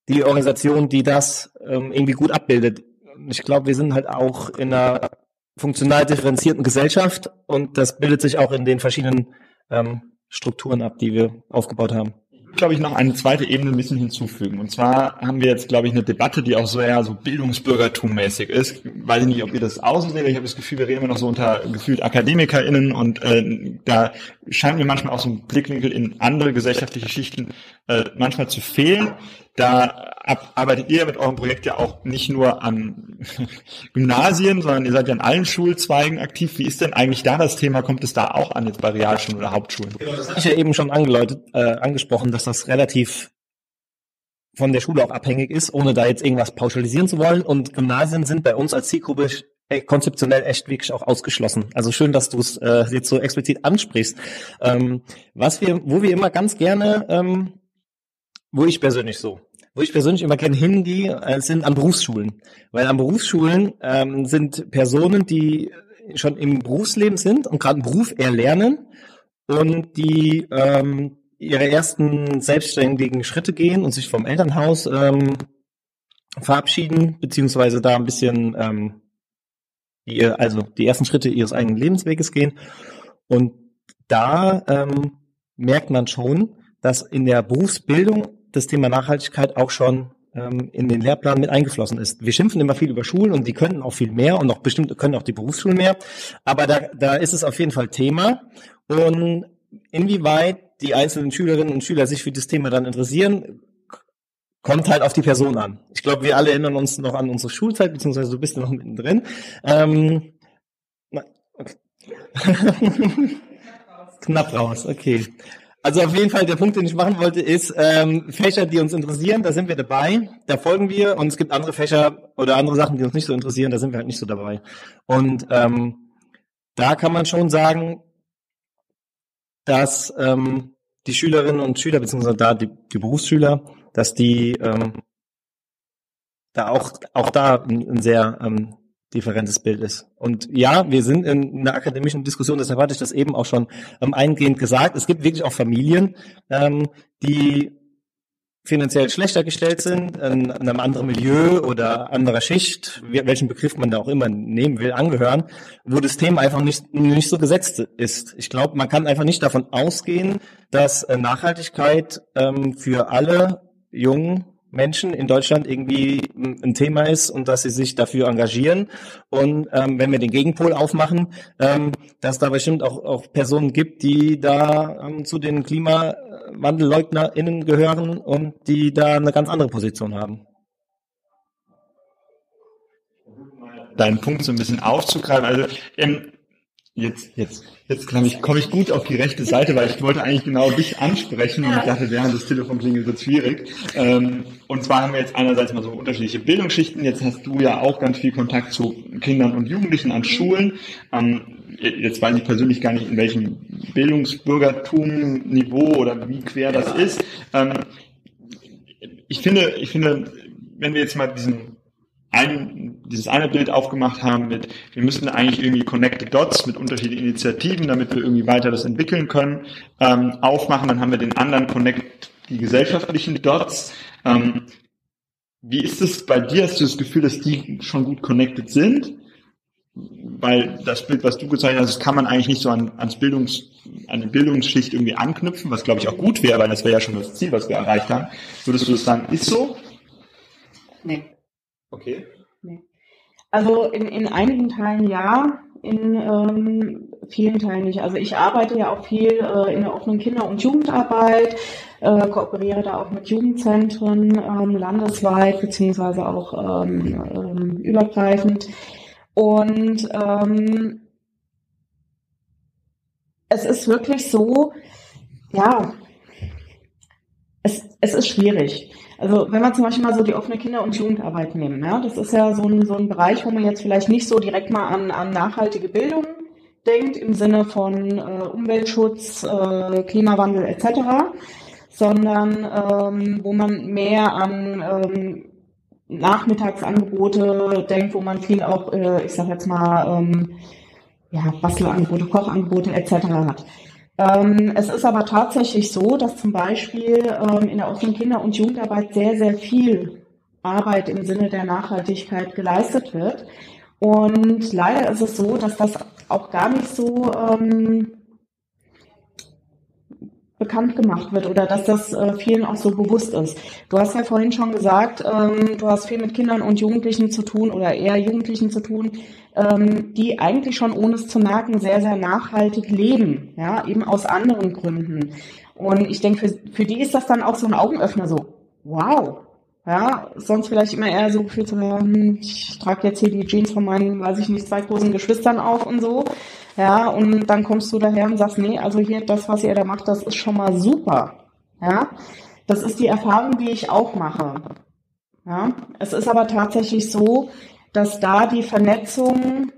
die Organisation, die das ähm, irgendwie gut abbildet. Ich glaube, wir sind halt auch in einer funktional differenzierten Gesellschaft und das bildet sich auch in den verschiedenen ähm, Strukturen ab, die wir aufgebaut haben glaube ich, noch eine zweite Ebene ein bisschen hinzufügen. Und zwar haben wir jetzt, glaube ich, eine Debatte, die auch so eher so Bildungsbürgertum-mäßig ist. Weiß ich nicht, ob ihr das so seht. Ich habe das Gefühl, wir reden immer noch so unter gefühlt AkademikerInnen und äh, da scheint mir manchmal auch so ein Blickwinkel in andere gesellschaftliche Schichten äh, manchmal zu fehlen. Da arbeitet ihr mit eurem Projekt ja auch nicht nur an Gymnasien, sondern ihr seid ja an allen Schulzweigen aktiv. Wie ist denn eigentlich da das Thema? Kommt es da auch an jetzt bei Realschulen oder Hauptschulen? Das habe ich ja eben schon angeläutet, äh, angesprochen, dass das relativ von der Schule auch abhängig ist, ohne da jetzt irgendwas pauschalisieren zu wollen. Und Gymnasien sind bei uns als Zielgruppe konzeptionell echt wirklich auch ausgeschlossen. Also schön, dass du es äh, jetzt so explizit ansprichst. Ähm, was wir, wo wir immer ganz gerne, ähm, wo ich persönlich so wo ich persönlich immer gerne hingehe, äh, sind an Berufsschulen. Weil an Berufsschulen ähm, sind Personen, die schon im Berufsleben sind und gerade einen Beruf erlernen und die ähm, ihre ersten selbstständigen Schritte gehen und sich vom Elternhaus ähm, verabschieden, beziehungsweise da ein bisschen ähm, die, also die ersten Schritte ihres eigenen Lebensweges gehen. Und da ähm, merkt man schon, dass in der Berufsbildung das Thema Nachhaltigkeit auch schon ähm, in den Lehrplan mit eingeflossen ist. Wir schimpfen immer viel über Schulen und die können auch viel mehr und auch bestimmt können auch die Berufsschulen mehr. Aber da, da ist es auf jeden Fall Thema. Und inwieweit die einzelnen Schülerinnen und Schüler sich für das Thema dann interessieren, kommt halt auf die Person an. Ich glaube, wir alle erinnern uns noch an unsere Schulzeit, beziehungsweise du bist noch mittendrin. Ähm, okay. Knapp raus, okay. Also auf jeden Fall der Punkt, den ich machen wollte, ist ähm, Fächer, die uns interessieren, da sind wir dabei, da folgen wir und es gibt andere Fächer oder andere Sachen, die uns nicht so interessieren, da sind wir halt nicht so dabei. Und ähm, da kann man schon sagen, dass ähm, die Schülerinnen und Schüler, beziehungsweise da die, die Berufsschüler, dass die ähm, da auch, auch da ein, sehr ähm, differentes Bild ist. Und ja, wir sind in einer akademischen Diskussion, deshalb hatte ich das eben auch schon ähm, eingehend gesagt. Es gibt wirklich auch Familien, ähm, die finanziell schlechter gestellt sind, in einem anderen Milieu oder anderer Schicht, welchen Begriff man da auch immer nehmen will, angehören, wo das Thema einfach nicht, nicht so gesetzt ist. Ich glaube, man kann einfach nicht davon ausgehen, dass äh, Nachhaltigkeit ähm, für alle jungen Menschen in Deutschland irgendwie ein Thema ist und dass sie sich dafür engagieren. Und ähm, wenn wir den Gegenpol aufmachen, ähm, dass da bestimmt auch, auch Personen gibt, die da ähm, zu den KlimawandelleugnerInnen gehören und die da eine ganz andere Position haben. Deinen Punkt so ein bisschen aufzugreifen. Also ähm, Jetzt, jetzt, jetzt komme ich, komme ich gut auf die rechte Seite, weil ich wollte eigentlich genau dich ansprechen und ich dachte, während das Telefon klingelt, wird schwierig. Ähm, und zwar haben wir jetzt einerseits mal so unterschiedliche Bildungsschichten. Jetzt hast du ja auch ganz viel Kontakt zu Kindern und Jugendlichen an Schulen. Ähm, jetzt weiß ich persönlich gar nicht, in welchem Bildungsbürgertum-Niveau oder wie quer das ist. Ähm, ich finde, ich finde, wenn wir jetzt mal diesen ein, dieses eine Bild aufgemacht haben mit, wir müssen eigentlich irgendwie Connected Dots mit unterschiedlichen Initiativen, damit wir irgendwie weiter das entwickeln können, ähm, aufmachen. Dann haben wir den anderen Connect, die gesellschaftlichen Dots. Ähm, wie ist es bei dir? Hast du das Gefühl, dass die schon gut connected sind? Weil das Bild, was du gezeigt hast, kann man eigentlich nicht so an, ans Bildungs, an eine Bildungsschicht irgendwie anknüpfen, was glaube ich auch gut wäre, weil das wäre ja schon das Ziel, was wir erreicht haben. Würdest du das sagen, ist so? Nee. Okay. Nee. Also in, in einigen Teilen ja, in ähm, vielen Teilen nicht. Also ich arbeite ja auch viel äh, in der offenen Kinder- und Jugendarbeit, äh, kooperiere da auch mit Jugendzentren ähm, landesweit beziehungsweise auch ähm, ähm, übergreifend. Und ähm, es ist wirklich so, ja, es, es ist schwierig. Also wenn wir zum Beispiel mal so die offene Kinder- und Jugendarbeit nehmen, ja, das ist ja so ein, so ein Bereich, wo man jetzt vielleicht nicht so direkt mal an, an nachhaltige Bildung denkt, im Sinne von äh, Umweltschutz, äh, Klimawandel etc., sondern ähm, wo man mehr an ähm, Nachmittagsangebote denkt, wo man viel auch, äh, ich sag jetzt mal, ähm, ja, Bastelangebote, Kochangebote etc. hat. Ähm, es ist aber tatsächlich so, dass zum Beispiel ähm, in der offenen Kinder- und Jugendarbeit sehr, sehr viel Arbeit im Sinne der Nachhaltigkeit geleistet wird. Und leider ist es so, dass das auch gar nicht so ähm, bekannt gemacht wird oder dass das äh, vielen auch so bewusst ist. Du hast ja vorhin schon gesagt, ähm, du hast viel mit Kindern und Jugendlichen zu tun oder eher Jugendlichen zu tun, ähm, die eigentlich schon ohne es zu merken sehr, sehr nachhaltig leben, ja, eben aus anderen Gründen. Und ich denke, für, für die ist das dann auch so ein Augenöffner so, wow, ja, sonst vielleicht immer eher so gefühlt so, hm, ich trage jetzt hier die Jeans von meinen, weiß ich nicht, zwei großen Geschwistern auf und so. Ja, und dann kommst du daher und sagst, nee, also hier, das, was ihr da macht, das ist schon mal super. Ja, das ist die Erfahrung, die ich auch mache. Ja, es ist aber tatsächlich so, dass da die Vernetzung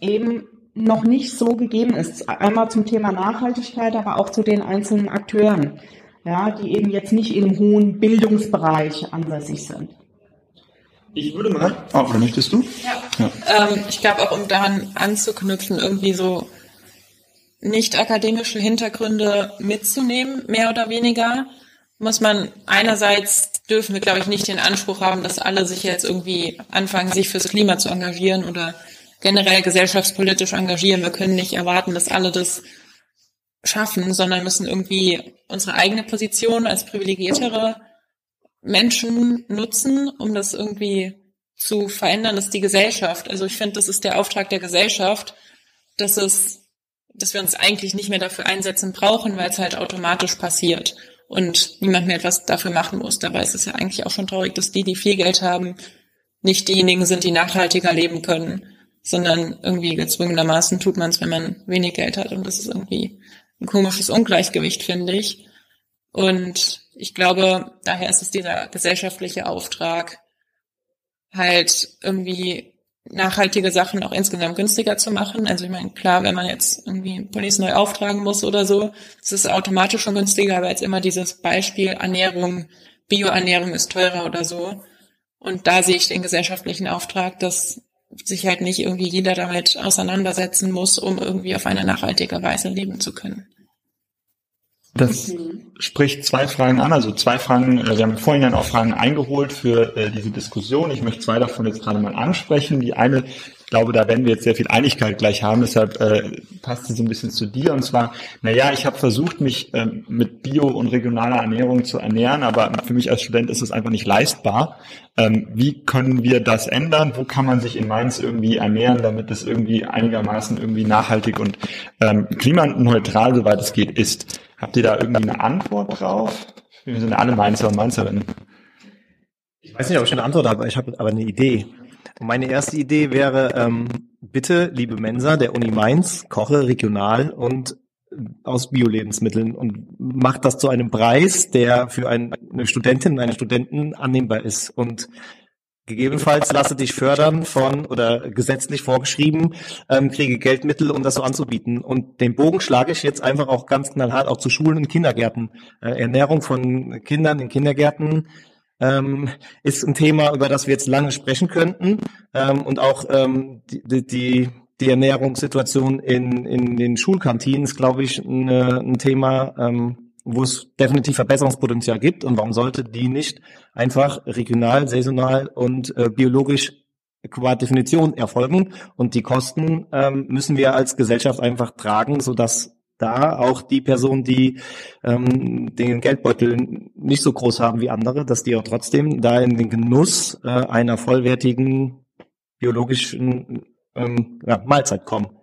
eben noch nicht so gegeben ist. Einmal zum Thema Nachhaltigkeit, aber auch zu den einzelnen Akteuren, ja, die eben jetzt nicht im hohen Bildungsbereich ansässig sind. Ich würde mal. Oh, oder möchtest du? Ja. ja. Ähm, ich glaube auch, um daran anzuknüpfen, irgendwie so nicht akademische Hintergründe mitzunehmen, mehr oder weniger, muss man einerseits dürfen wir, glaube ich, nicht den Anspruch haben, dass alle sich jetzt irgendwie anfangen, sich fürs Klima zu engagieren oder generell gesellschaftspolitisch engagieren. Wir können nicht erwarten, dass alle das schaffen, sondern müssen irgendwie unsere eigene Position als privilegiertere Menschen nutzen, um das irgendwie zu verändern, dass die Gesellschaft, also ich finde, das ist der Auftrag der Gesellschaft, dass es, dass wir uns eigentlich nicht mehr dafür einsetzen brauchen, weil es halt automatisch passiert und niemand mehr etwas dafür machen muss. Dabei ist es ja eigentlich auch schon traurig, dass die, die viel Geld haben, nicht diejenigen sind, die nachhaltiger leben können, sondern irgendwie gezwungenermaßen tut man es, wenn man wenig Geld hat. Und das ist irgendwie ein komisches Ungleichgewicht, finde ich. Und ich glaube, daher ist es dieser gesellschaftliche Auftrag, halt irgendwie nachhaltige Sachen auch insgesamt günstiger zu machen. Also ich meine, klar, wenn man jetzt irgendwie Police neu auftragen muss oder so, ist automatisch schon günstiger, aber jetzt immer dieses Beispiel Ernährung, Bioernährung ist teurer oder so. Und da sehe ich den gesellschaftlichen Auftrag, dass sich halt nicht irgendwie jeder damit auseinandersetzen muss, um irgendwie auf eine nachhaltige Weise leben zu können. Das, spricht zwei Fragen an, also zwei Fragen, äh, wir haben vorhin dann auch Fragen eingeholt für äh, diese Diskussion. Ich möchte zwei davon jetzt gerade mal ansprechen. Die eine glaube, da werden wir jetzt sehr viel Einigkeit gleich haben, deshalb äh, passt sie so ein bisschen zu dir. Und zwar, naja, ich habe versucht, mich ähm, mit Bio- und regionaler Ernährung zu ernähren, aber für mich als Student ist es einfach nicht leistbar. Ähm, wie können wir das ändern? Wo kann man sich in Mainz irgendwie ernähren, damit es irgendwie einigermaßen irgendwie nachhaltig und ähm, klimaneutral, soweit es geht, ist? Habt ihr da irgendwie eine Antwort drauf? Wir sind alle Mainzer und Mainzerinnen. Ich weiß nicht, ob ich eine Antwort habe, ich habe aber eine Idee. Meine erste Idee wäre, ähm, bitte, liebe Mensa der Uni Mainz, koche regional und aus Bio-Lebensmitteln und macht das zu einem Preis, der für eine Studentin und einen Studenten annehmbar ist. Und gegebenenfalls lasse dich fördern von oder gesetzlich vorgeschrieben, ähm, kriege Geldmittel, um das so anzubieten. Und den Bogen schlage ich jetzt einfach auch ganz knallhart auch zu Schulen und Kindergärten. Äh, Ernährung von Kindern in Kindergärten ähm, ist ein Thema, über das wir jetzt lange sprechen könnten. Ähm, und auch ähm, die, die, die Ernährungssituation in, in den Schulkantinen ist, glaube ich, eine, ein Thema, ähm, wo es definitiv Verbesserungspotenzial gibt. Und warum sollte die nicht einfach regional, saisonal und äh, biologisch qua Definition erfolgen? Und die Kosten ähm, müssen wir als Gesellschaft einfach tragen, so dass da auch die Personen, die ähm, den Geldbeutel nicht so groß haben wie andere, dass die auch trotzdem da in den Genuss äh, einer vollwertigen biologischen ähm, ja, Mahlzeit kommen.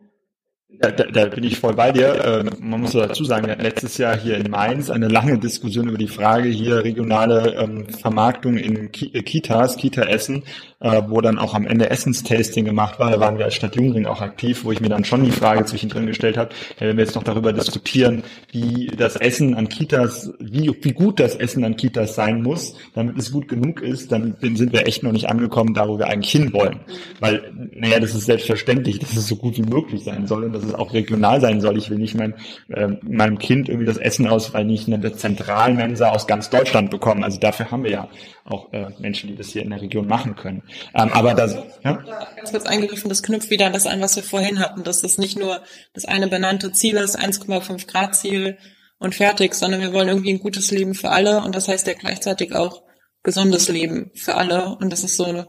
Da, da, da bin ich voll bei dir. Ähm, man muss dazu sagen, letztes Jahr hier in Mainz eine lange Diskussion über die Frage hier regionale ähm, Vermarktung in Ki äh, Kitas, Kita-Essen äh, wo dann auch am Ende Essenstasting gemacht war. Da waren wir als Stadt Jungring auch aktiv, wo ich mir dann schon die Frage zwischendrin gestellt habe, ja, wenn wir jetzt noch darüber diskutieren, wie das Essen an Kitas, wie, wie gut das Essen an Kitas sein muss, damit es gut genug ist, dann sind wir echt noch nicht angekommen, da wo wir eigentlich hinwollen. Weil, naja, das ist selbstverständlich, dass es so gut wie möglich sein soll und dass es auch regional sein soll. Ich will nicht mein, äh, meinem Kind irgendwie das Essen aus, weil nicht eine Zentralmensa aus ganz Deutschland bekommen. Also dafür haben wir ja auch äh, Menschen, die das hier in der Region machen können. Ähm, aber das, ja? Ganz kurz eingegriffen, das knüpft wieder an das ein, was wir vorhin hatten, dass das nicht nur das eine benannte Ziel ist, 1,5 Grad Ziel und fertig, sondern wir wollen irgendwie ein gutes Leben für alle und das heißt ja gleichzeitig auch gesundes Leben für alle und das ist so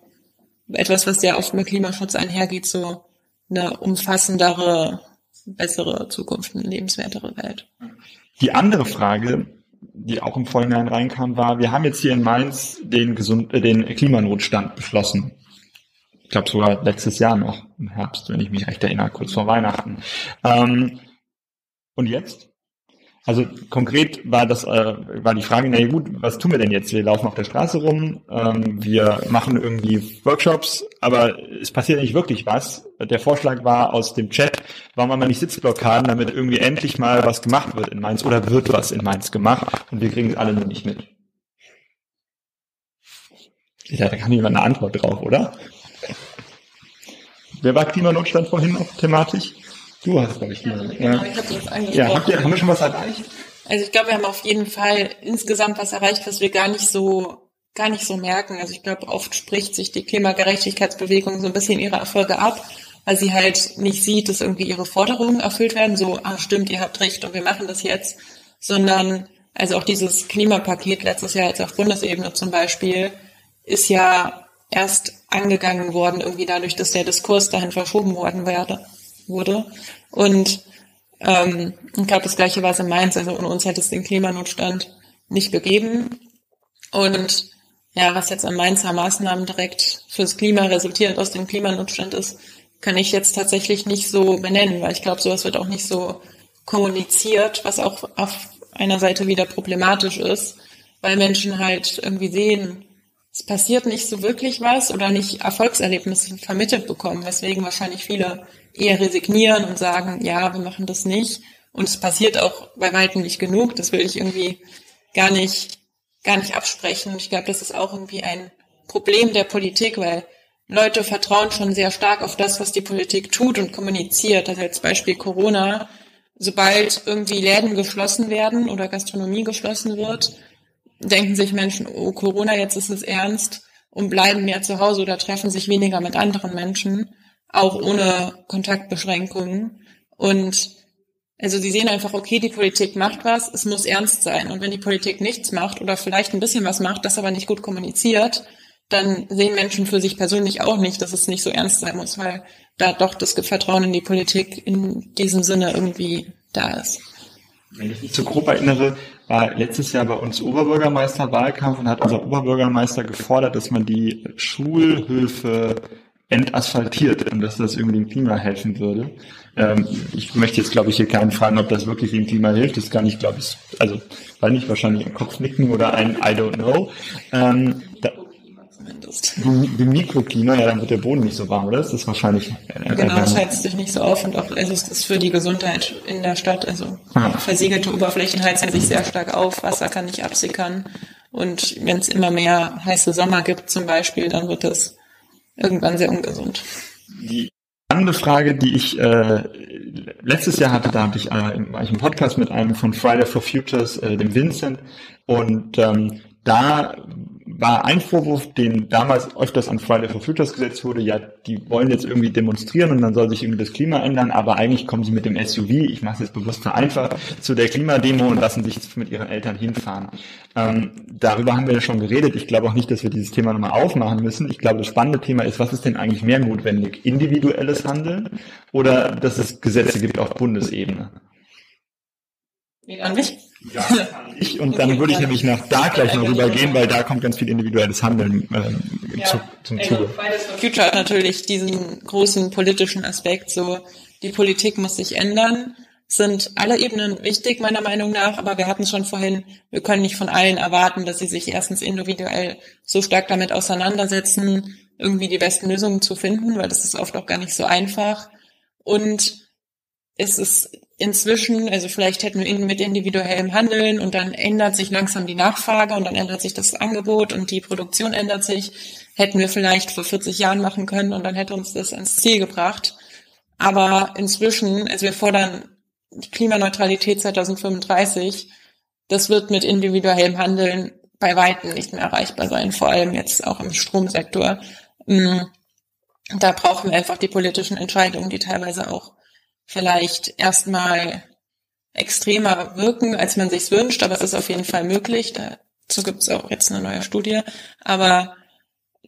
etwas, was ja oft mit Klimaschutz einhergeht, so eine umfassendere, bessere Zukunft, eine lebenswertere Welt. Die andere Frage, die auch im Vorhinein reinkam, war, wir haben jetzt hier in Mainz den, Gesund äh, den Klimanotstand beschlossen. Ich glaube sogar letztes Jahr noch, im Herbst, wenn ich mich recht erinnere, kurz vor Weihnachten. Ähm, und jetzt? Also konkret war das äh, war die Frage, na gut, was tun wir denn jetzt? Wir laufen auf der Straße rum, ähm, wir machen irgendwie Workshops, aber es passiert nicht wirklich was. Der Vorschlag war aus dem Chat, warum haben wir nicht Sitzblockaden, damit irgendwie endlich mal was gemacht wird in Mainz oder wird was in Mainz gemacht und wir kriegen es alle nur nicht mit. Ja, da kann jemand eine Antwort drauf, oder? Wer war Klimanotstand vorhin auch thematisch? Du hast, glaube ich. Ja, ja. ich habe das angesprochen. Ja, habt ihr, haben wir schon was erreicht? Also ich glaube, wir haben auf jeden Fall insgesamt was erreicht, was wir gar nicht so gar nicht so merken. Also ich glaube, oft spricht sich die Klimagerechtigkeitsbewegung so ein bisschen ihre Erfolge ab, weil sie halt nicht sieht, dass irgendwie ihre Forderungen erfüllt werden, so, ah stimmt, ihr habt recht und wir machen das jetzt, sondern also auch dieses Klimapaket letztes Jahr jetzt auf Bundesebene zum Beispiel ist ja erst angegangen worden, irgendwie dadurch, dass der Diskurs dahin verschoben worden werde wurde. Und ähm, ich glaube, das gleiche war es in Mainz. Also ohne uns hätte es den Klimanotstand nicht gegeben. Und ja, was jetzt an Mainzer Maßnahmen direkt fürs Klima resultierend aus dem Klimanotstand ist, kann ich jetzt tatsächlich nicht so benennen, weil ich glaube, sowas wird auch nicht so kommuniziert, was auch auf einer Seite wieder problematisch ist, weil Menschen halt irgendwie sehen, es passiert nicht so wirklich was oder nicht Erfolgserlebnisse vermittelt bekommen, weswegen wahrscheinlich viele eher resignieren und sagen, ja, wir machen das nicht. Und es passiert auch bei weitem nicht genug. Das will ich irgendwie gar nicht, gar nicht absprechen. Und ich glaube, das ist auch irgendwie ein Problem der Politik, weil Leute vertrauen schon sehr stark auf das, was die Politik tut und kommuniziert. Also als Beispiel Corona. Sobald irgendwie Läden geschlossen werden oder Gastronomie geschlossen wird, denken sich Menschen, oh Corona, jetzt ist es ernst und bleiben mehr zu Hause oder treffen sich weniger mit anderen Menschen auch ohne Kontaktbeschränkungen. Und Also sie sehen einfach, okay, die Politik macht was, es muss ernst sein. Und wenn die Politik nichts macht oder vielleicht ein bisschen was macht, das aber nicht gut kommuniziert, dann sehen Menschen für sich persönlich auch nicht, dass es nicht so ernst sein muss, weil da doch das Vertrauen in die Politik in diesem Sinne irgendwie da ist. Wenn ich mich so grob erinnere, war letztes Jahr bei uns Oberbürgermeisterwahlkampf und hat unser Oberbürgermeister gefordert, dass man die Schulhöfe entasphaltiert und dass das irgendwie dem Klima helfen würde. Ähm, ich möchte jetzt, glaube ich, hier keinen fragen, ob das wirklich dem Klima hilft. Das kann ich, glaube ich, also, weil nicht wahrscheinlich ein Kopf nicken oder ein I don't know. Ähm, da, Wie Mikroklima, ja, dann wird der Boden nicht so warm, oder? Das ist wahrscheinlich. Äh, genau, es heizt sich nicht so auf und auch also es ist für die Gesundheit in der Stadt. Also ah. versiegelte Oberflächen heizen sich sehr stark auf, Wasser kann nicht absickern. Und wenn es immer mehr heiße Sommer gibt zum Beispiel, dann wird das irgendwann sehr ungesund. Die andere Frage, die ich äh, letztes Jahr hatte, da hatte ich, äh, war ich im Podcast mit einem von Friday for Futures, äh, dem Vincent, und ähm, da war ein Vorwurf, den damals öfters an Friday for Futures gesetzt wurde, ja, die wollen jetzt irgendwie demonstrieren und dann soll sich irgendwie das Klima ändern, aber eigentlich kommen sie mit dem SUV, ich mache es jetzt bewusst vereinfacht, zu der Klimademo und lassen sich mit ihren Eltern hinfahren. Ähm, darüber haben wir ja schon geredet. Ich glaube auch nicht, dass wir dieses Thema nochmal aufmachen müssen. Ich glaube, das spannende Thema ist, was ist denn eigentlich mehr notwendig? Individuelles Handeln oder dass es Gesetze gibt auf Bundesebene? Wie an mich? Ja, ich und dann würde ich nämlich nach da gleich noch rübergehen, weil da kommt ganz viel individuelles Handeln äh, ja, zu, zum also Zuge. Future hat natürlich diesen großen politischen Aspekt, so die Politik muss sich ändern, sind alle Ebenen wichtig meiner Meinung nach, aber wir hatten es schon vorhin, wir können nicht von allen erwarten, dass sie sich erstens individuell so stark damit auseinandersetzen, irgendwie die besten Lösungen zu finden, weil das ist oft auch gar nicht so einfach. Und es ist inzwischen, also vielleicht hätten wir ihn mit individuellem Handeln und dann ändert sich langsam die Nachfrage und dann ändert sich das Angebot und die Produktion ändert sich, hätten wir vielleicht vor 40 Jahren machen können und dann hätte uns das ans Ziel gebracht. Aber inzwischen, also wir fordern Klimaneutralität 2035, das wird mit individuellem Handeln bei Weitem nicht mehr erreichbar sein, vor allem jetzt auch im Stromsektor. Mm, da brauchen wir einfach die politischen Entscheidungen, die teilweise auch vielleicht erstmal extremer wirken, als man sich's wünscht, aber es ist auf jeden Fall möglich. Dazu gibt es auch jetzt eine neue Studie. Aber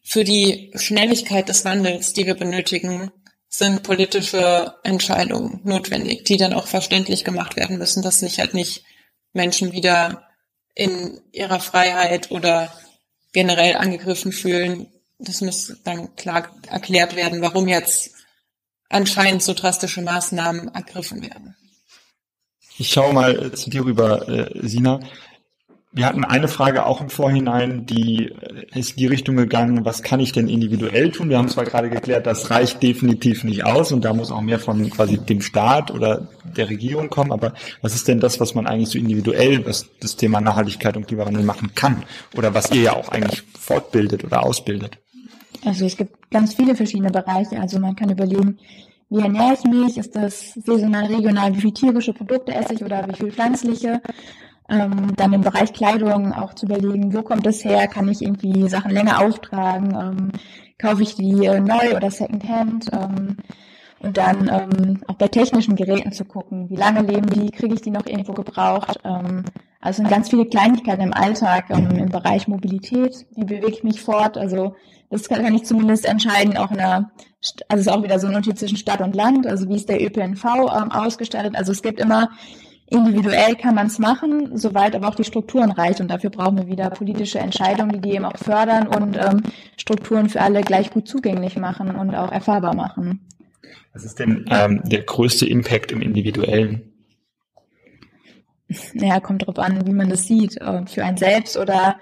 für die Schnelligkeit des Wandels, die wir benötigen, sind politische Entscheidungen notwendig, die dann auch verständlich gemacht werden müssen, dass sich halt nicht Menschen wieder in ihrer Freiheit oder generell angegriffen fühlen. Das muss dann klar erklärt werden, warum jetzt anscheinend so drastische Maßnahmen ergriffen werden. Ich schaue mal zu dir rüber, äh, Sina. Wir hatten eine Frage auch im Vorhinein, die äh, ist in die Richtung gegangen, was kann ich denn individuell tun? Wir haben zwar gerade geklärt, das reicht definitiv nicht aus und da muss auch mehr von quasi dem Staat oder der Regierung kommen, aber was ist denn das, was man eigentlich so individuell, was das Thema Nachhaltigkeit und Klimawandel machen kann? Oder was ihr ja auch eigentlich fortbildet oder ausbildet? Also es gibt ganz viele verschiedene Bereiche. Also man kann überlegen, wie ernähre ich mich? Ist das saisonal, regional? Wie viel tierische Produkte esse ich oder wie viel pflanzliche? Ähm, dann im Bereich Kleidung auch zu überlegen, wo kommt das her? Kann ich irgendwie Sachen länger auftragen? Ähm, kaufe ich die äh, neu oder Secondhand? Ähm, und dann ähm, auch bei technischen Geräten zu gucken, wie lange leben die, kriege ich die noch irgendwo gebraucht. Ähm, also sind ganz viele Kleinigkeiten im Alltag, ähm, im Bereich Mobilität, wie bewege ich mich fort. Also das kann, ich zumindest entscheiden, auch in der, also es ist auch wieder so ein Unterschied zwischen Stadt und Land, also wie ist der ÖPNV ähm, ausgestattet. Also es gibt immer, individuell kann man es machen, soweit aber auch die Strukturen reicht. Und dafür brauchen wir wieder politische Entscheidungen, die die eben auch fördern und ähm, Strukturen für alle gleich gut zugänglich machen und auch erfahrbar machen. Was ist denn ähm, der größte Impact im Individuellen? Naja, kommt drauf an, wie man das sieht. Äh, für einen selbst oder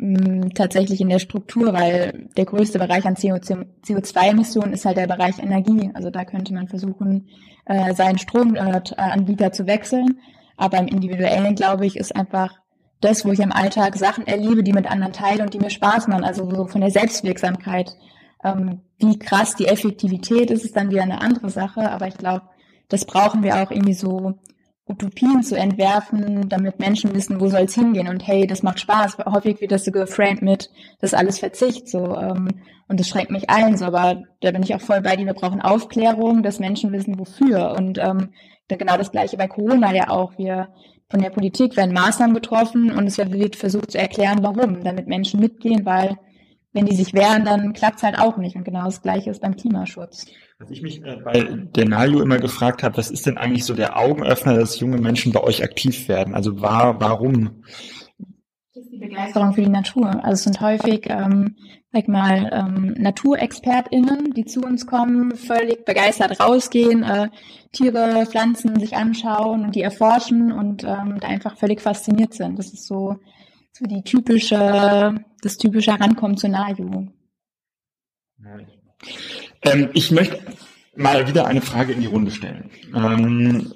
mh, tatsächlich in der Struktur, weil der größte Bereich an CO2-Emissionen ist halt der Bereich Energie. Also da könnte man versuchen, äh, seinen Stromanbieter zu wechseln. Aber im Individuellen, glaube ich, ist einfach das, wo ich im Alltag Sachen erlebe, die mit anderen teile und die mir Spaß machen. Also so von der Selbstwirksamkeit. Ähm, wie krass die Effektivität ist, ist dann wieder eine andere Sache. Aber ich glaube, das brauchen wir auch irgendwie so Utopien zu entwerfen, damit Menschen wissen, wo soll es hingehen und hey, das macht Spaß. Häufig wird das so geframed mit, das ist alles Verzicht so ähm, und das schränkt mich ein. So, aber da bin ich auch voll bei dir. Wir brauchen Aufklärung, dass Menschen wissen, wofür und ähm, genau das gleiche bei Corona ja auch. Wir von der Politik werden Maßnahmen getroffen und es wird versucht zu erklären, warum, damit Menschen mitgehen, weil wenn die sich wehren, dann klappt es halt auch nicht. Und genau das Gleiche ist beim Klimaschutz. Was ich mich äh, bei der NAJU immer gefragt habe, was ist denn eigentlich so der Augenöffner, dass junge Menschen bei euch aktiv werden? Also war, warum? Das ist die Begeisterung für die Natur. Also es sind häufig, ähm, sag mal, ähm, NaturexpertInnen, die zu uns kommen, völlig begeistert rausgehen, äh, Tiere, Pflanzen sich anschauen und die erforschen und ähm, da einfach völlig fasziniert sind. Das ist so so die typische, das typische Herankommen zur Nahjugend. Ähm, ich möchte mal wieder eine Frage in die Runde stellen. Ähm,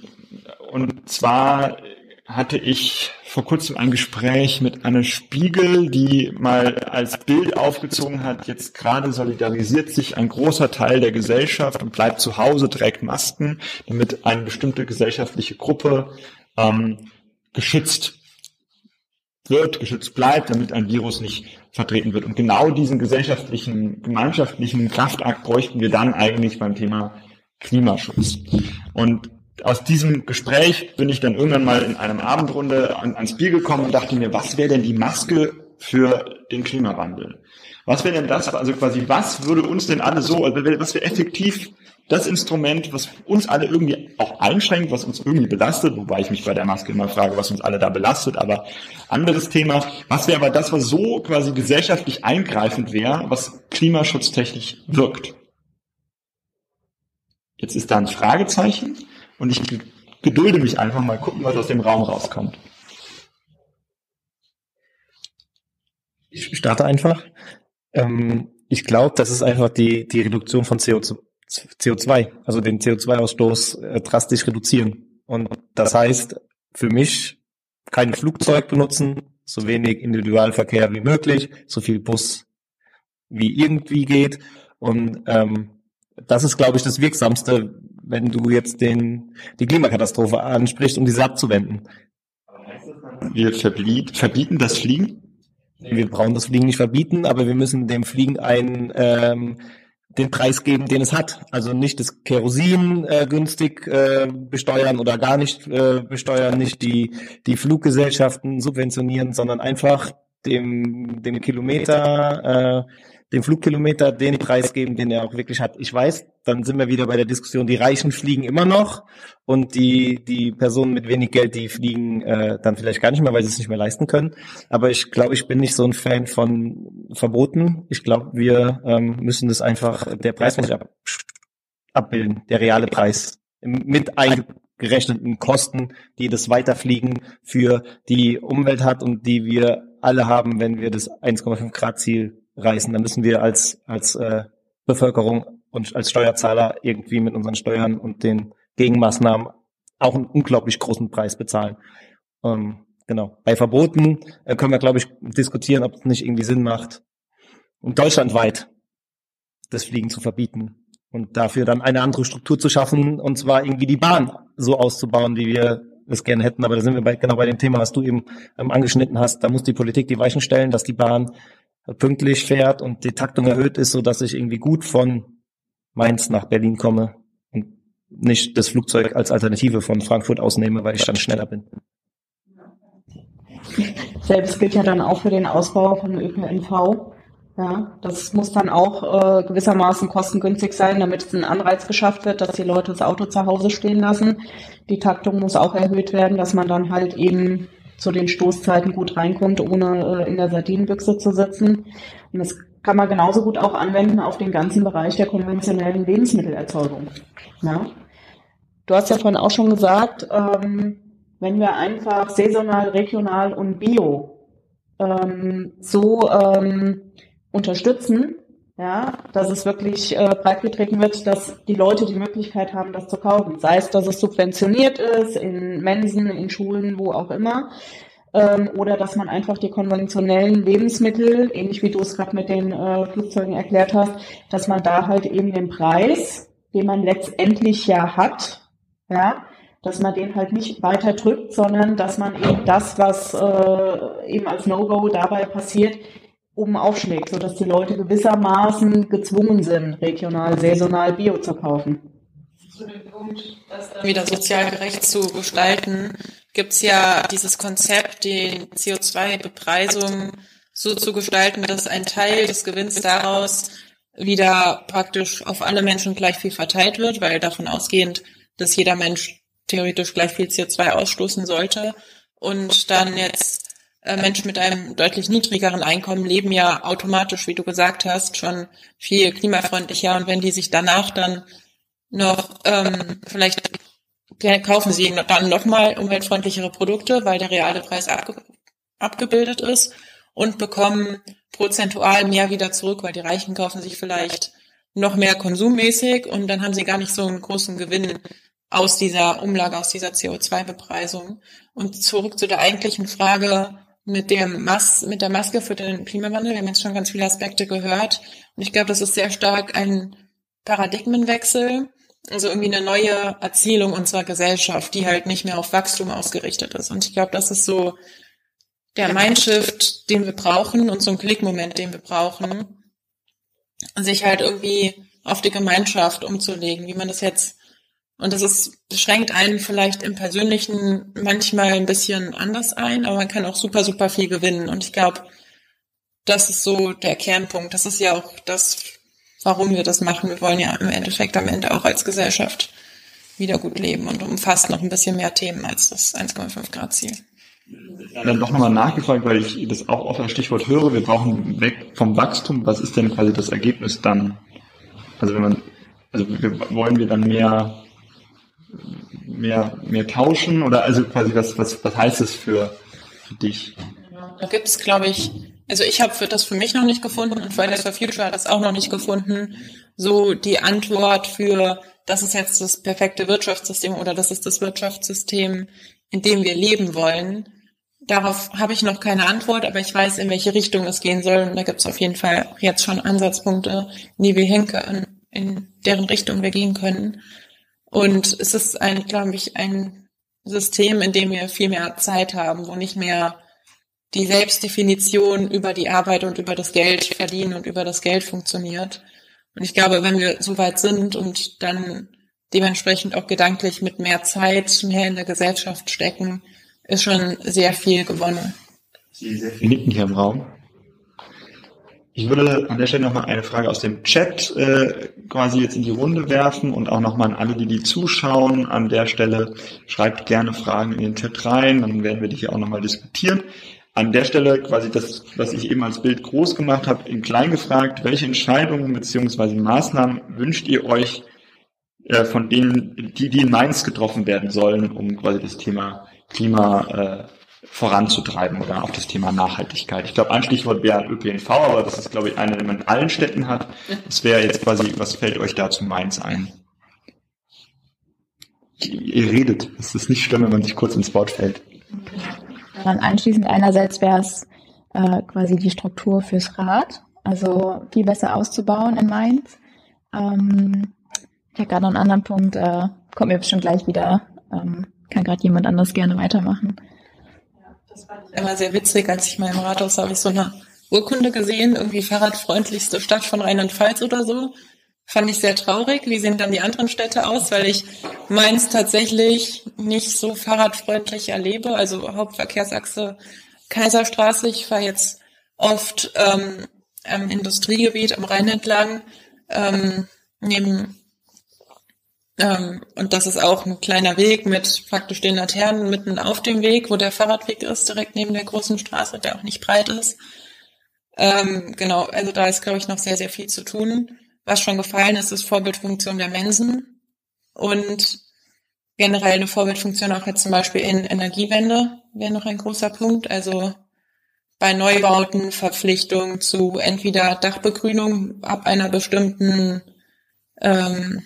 und zwar hatte ich vor kurzem ein Gespräch mit Anne Spiegel, die mal als Bild aufgezogen hat, jetzt gerade solidarisiert sich ein großer Teil der Gesellschaft und bleibt zu Hause, trägt Masken, damit eine bestimmte gesellschaftliche Gruppe ähm, geschützt wird, geschützt bleibt, damit ein Virus nicht vertreten wird. Und genau diesen gesellschaftlichen, gemeinschaftlichen Kraftakt bräuchten wir dann eigentlich beim Thema Klimaschutz. Und aus diesem Gespräch bin ich dann irgendwann mal in einem Abendrunde an, ans Bier gekommen und dachte mir, was wäre denn die Maske für den Klimawandel? Was wäre denn das, also quasi, was würde uns denn alle so, also was wäre effektiv das Instrument, was uns alle irgendwie auch einschränkt, was uns irgendwie belastet, wobei ich mich bei der Maske immer frage, was uns alle da belastet, aber anderes Thema. Was wäre aber das, was so quasi gesellschaftlich eingreifend wäre, was klimaschutztechnisch wirkt? Jetzt ist da ein Fragezeichen und ich gedulde mich einfach mal gucken, was aus dem Raum rauskommt. Ich starte einfach. Ähm, ich glaube, das ist einfach die, die Reduktion von CO2, CO2, also den CO2-Ausstoß äh, drastisch reduzieren. Und das heißt für mich kein Flugzeug benutzen, so wenig Individualverkehr wie möglich, so viel Bus wie irgendwie geht. Und ähm, das ist, glaube ich, das Wirksamste, wenn du jetzt den, die Klimakatastrophe ansprichst, um diese abzuwenden. Wir verbieten das Fliegen? Wir brauchen das Fliegen nicht verbieten, aber wir müssen dem Fliegen ein ähm, den Preis geben, den es hat. Also nicht das Kerosin äh, günstig äh, besteuern oder gar nicht äh, besteuern, nicht die, die Fluggesellschaften subventionieren, sondern einfach dem, dem Kilometer, äh, dem Flugkilometer den Preis geben, den er auch wirklich hat. Ich weiß, dann sind wir wieder bei der Diskussion, die Reichen fliegen immer noch und die, die Personen mit wenig Geld, die fliegen äh, dann vielleicht gar nicht mehr, weil sie es nicht mehr leisten können. Aber ich glaube, ich bin nicht so ein Fan von Verboten. Ich glaube, wir ähm, müssen das einfach, der Preis muss ab, abbilden, der reale Preis mit eingerechneten Kosten, die das Weiterfliegen für die Umwelt hat und die wir alle haben, wenn wir das 1,5 Grad Ziel reißen. Dann müssen wir als, als äh, Bevölkerung und als Steuerzahler irgendwie mit unseren Steuern und den Gegenmaßnahmen auch einen unglaublich großen Preis bezahlen. Ähm, genau. Bei Verboten äh, können wir, glaube ich, diskutieren, ob es nicht irgendwie Sinn macht, um deutschlandweit das Fliegen zu verbieten und dafür dann eine andere Struktur zu schaffen, und zwar irgendwie die Bahn so auszubauen, wie wir es gerne hätten. Aber da sind wir bei, genau bei dem Thema, was du eben ähm, angeschnitten hast. Da muss die Politik die Weichen stellen, dass die Bahn pünktlich fährt und die Taktung erhöht ist, so dass ich irgendwie gut von Mainz nach Berlin komme und nicht das Flugzeug als Alternative von Frankfurt ausnehme, weil ich dann schneller bin. Selbst gilt ja dann auch für den Ausbau von ÖPNV. Ja, das muss dann auch äh, gewissermaßen kostengünstig sein, damit es ein Anreiz geschafft wird, dass die Leute das Auto zu Hause stehen lassen. Die Taktung muss auch erhöht werden, dass man dann halt eben zu den Stoßzeiten gut reinkommt, ohne äh, in der Sardinenbüchse zu sitzen. Und das kann man genauso gut auch anwenden auf den ganzen Bereich der konventionellen Lebensmittelerzeugung. Ja. Du hast ja vorhin auch schon gesagt, ähm, wenn wir einfach saisonal, regional und bio ähm, so ähm, unterstützen, ja, dass es wirklich äh, breitgetreten wird, dass die Leute die Möglichkeit haben, das zu kaufen. Sei es, dass es subventioniert ist, in Mensen, in Schulen, wo auch immer, ähm, oder dass man einfach die konventionellen Lebensmittel, ähnlich wie du es gerade mit den äh, Flugzeugen erklärt hast, dass man da halt eben den Preis, den man letztendlich ja hat, ja, dass man den halt nicht weiter drückt, sondern dass man eben das, was äh, eben als No-Go dabei passiert, oben aufschlägt, sodass die Leute gewissermaßen gezwungen sind, regional, saisonal Bio zu kaufen. zu dem Punkt, das dann wieder sozial gerecht zu gestalten, gibt's ja dieses Konzept, die CO2-Bepreisung so zu gestalten, dass ein Teil des Gewinns daraus wieder praktisch auf alle Menschen gleich viel verteilt wird, weil davon ausgehend, dass jeder Mensch theoretisch gleich viel CO2 ausstoßen sollte. Und dann jetzt Menschen mit einem deutlich niedrigeren Einkommen leben ja automatisch, wie du gesagt hast, schon viel klimafreundlicher. Und wenn die sich danach dann noch ähm, vielleicht kaufen sie dann nochmal umweltfreundlichere Produkte, weil der reale Preis abge abgebildet ist und bekommen prozentual mehr wieder zurück, weil die Reichen kaufen sich vielleicht noch mehr konsummäßig und dann haben sie gar nicht so einen großen Gewinn aus dieser Umlage, aus dieser CO2-Bepreisung. Und zurück zu der eigentlichen Frage mit dem Mas mit der Maske für den Klimawandel. Wir haben jetzt schon ganz viele Aspekte gehört. Und ich glaube, das ist sehr stark ein Paradigmenwechsel. Also irgendwie eine neue Erzählung unserer Gesellschaft, die halt nicht mehr auf Wachstum ausgerichtet ist. Und ich glaube, das ist so der Mindshift, den wir brauchen und so ein Klickmoment, den wir brauchen, sich halt irgendwie auf die Gemeinschaft umzulegen, wie man das jetzt und das ist, schränkt einen vielleicht im Persönlichen manchmal ein bisschen anders ein, aber man kann auch super, super viel gewinnen. Und ich glaube, das ist so der Kernpunkt. Das ist ja auch das, warum wir das machen. Wir wollen ja im Endeffekt am Ende auch als Gesellschaft wieder gut leben und umfasst noch ein bisschen mehr Themen als das 1,5 Grad Ziel. Dann doch nochmal nachgefragt, weil ich das auch oft als Stichwort höre, wir brauchen weg vom Wachstum. Was ist denn quasi das Ergebnis dann? Also wenn man, also wollen wir dann mehr mehr, mehr tauschen oder also quasi was, was, was heißt es für, für dich? Da gibt es, glaube ich, also ich habe das für mich noch nicht gefunden und Fridays for Future hat das auch noch nicht gefunden, so die Antwort für, das ist jetzt das perfekte Wirtschaftssystem oder das ist das Wirtschaftssystem, in dem wir leben wollen. Darauf habe ich noch keine Antwort, aber ich weiß, in welche Richtung es gehen soll. Und da gibt es auf jeden Fall jetzt schon Ansatzpunkte, in die wir hinken, in deren Richtung wir gehen können. Und es ist ein, glaube ich, ein System, in dem wir viel mehr Zeit haben, wo nicht mehr die Selbstdefinition über die Arbeit und über das Geld verdienen und über das Geld funktioniert. Und ich glaube, wenn wir so weit sind und dann dementsprechend auch gedanklich mit mehr Zeit mehr in der Gesellschaft stecken, ist schon sehr viel gewonnen. Sie sehr viel nicken hier im Raum. Ich würde an der Stelle nochmal eine Frage aus dem Chat äh, quasi jetzt in die Runde werfen und auch nochmal an alle, die die zuschauen. An der Stelle schreibt gerne Fragen in den Chat rein, dann werden wir die hier auch nochmal diskutieren. An der Stelle quasi das, was ich eben als Bild groß gemacht habe, in klein gefragt, welche Entscheidungen beziehungsweise Maßnahmen wünscht ihr euch äh, von denen, die, die in Mainz getroffen werden sollen, um quasi das Thema Klima äh, voranzutreiben oder auch das Thema Nachhaltigkeit. Ich glaube, ein Stichwort wäre ÖPNV, aber das ist, glaube ich, eine, die man in allen Städten hat. Das wäre jetzt quasi, was fällt euch da zu Mainz ein? Ihr redet. Es ist nicht schlimm, wenn man sich kurz ins Wort fällt. Dann anschließend einerseits wäre es äh, quasi die Struktur fürs Rad, also viel besser auszubauen in Mainz. Ähm, ich habe gerade noch einen anderen Punkt, äh, kommt mir bestimmt gleich wieder. Ähm, kann gerade jemand anders gerne weitermachen. Das ich immer sehr witzig, als ich mal im Rathaus habe ich so eine Urkunde gesehen, irgendwie fahrradfreundlichste Stadt von Rheinland-Pfalz oder so. Fand ich sehr traurig. Wie sehen dann die anderen Städte aus? Weil ich meins tatsächlich nicht so fahrradfreundlich erlebe. Also Hauptverkehrsachse Kaiserstraße. Ich fahre jetzt oft ähm, am Industriegebiet am Rhein entlang, ähm, neben ähm, und das ist auch ein kleiner Weg mit praktisch den Laternen mitten auf dem Weg, wo der Fahrradweg ist, direkt neben der großen Straße, der auch nicht breit ist. Ähm, genau, also da ist, glaube ich, noch sehr, sehr viel zu tun. Was schon gefallen ist, ist Vorbildfunktion der Mensen und generell eine Vorbildfunktion auch jetzt zum Beispiel in Energiewende wäre noch ein großer Punkt. Also bei Neubauten Verpflichtung zu entweder Dachbegrünung ab einer bestimmten ähm,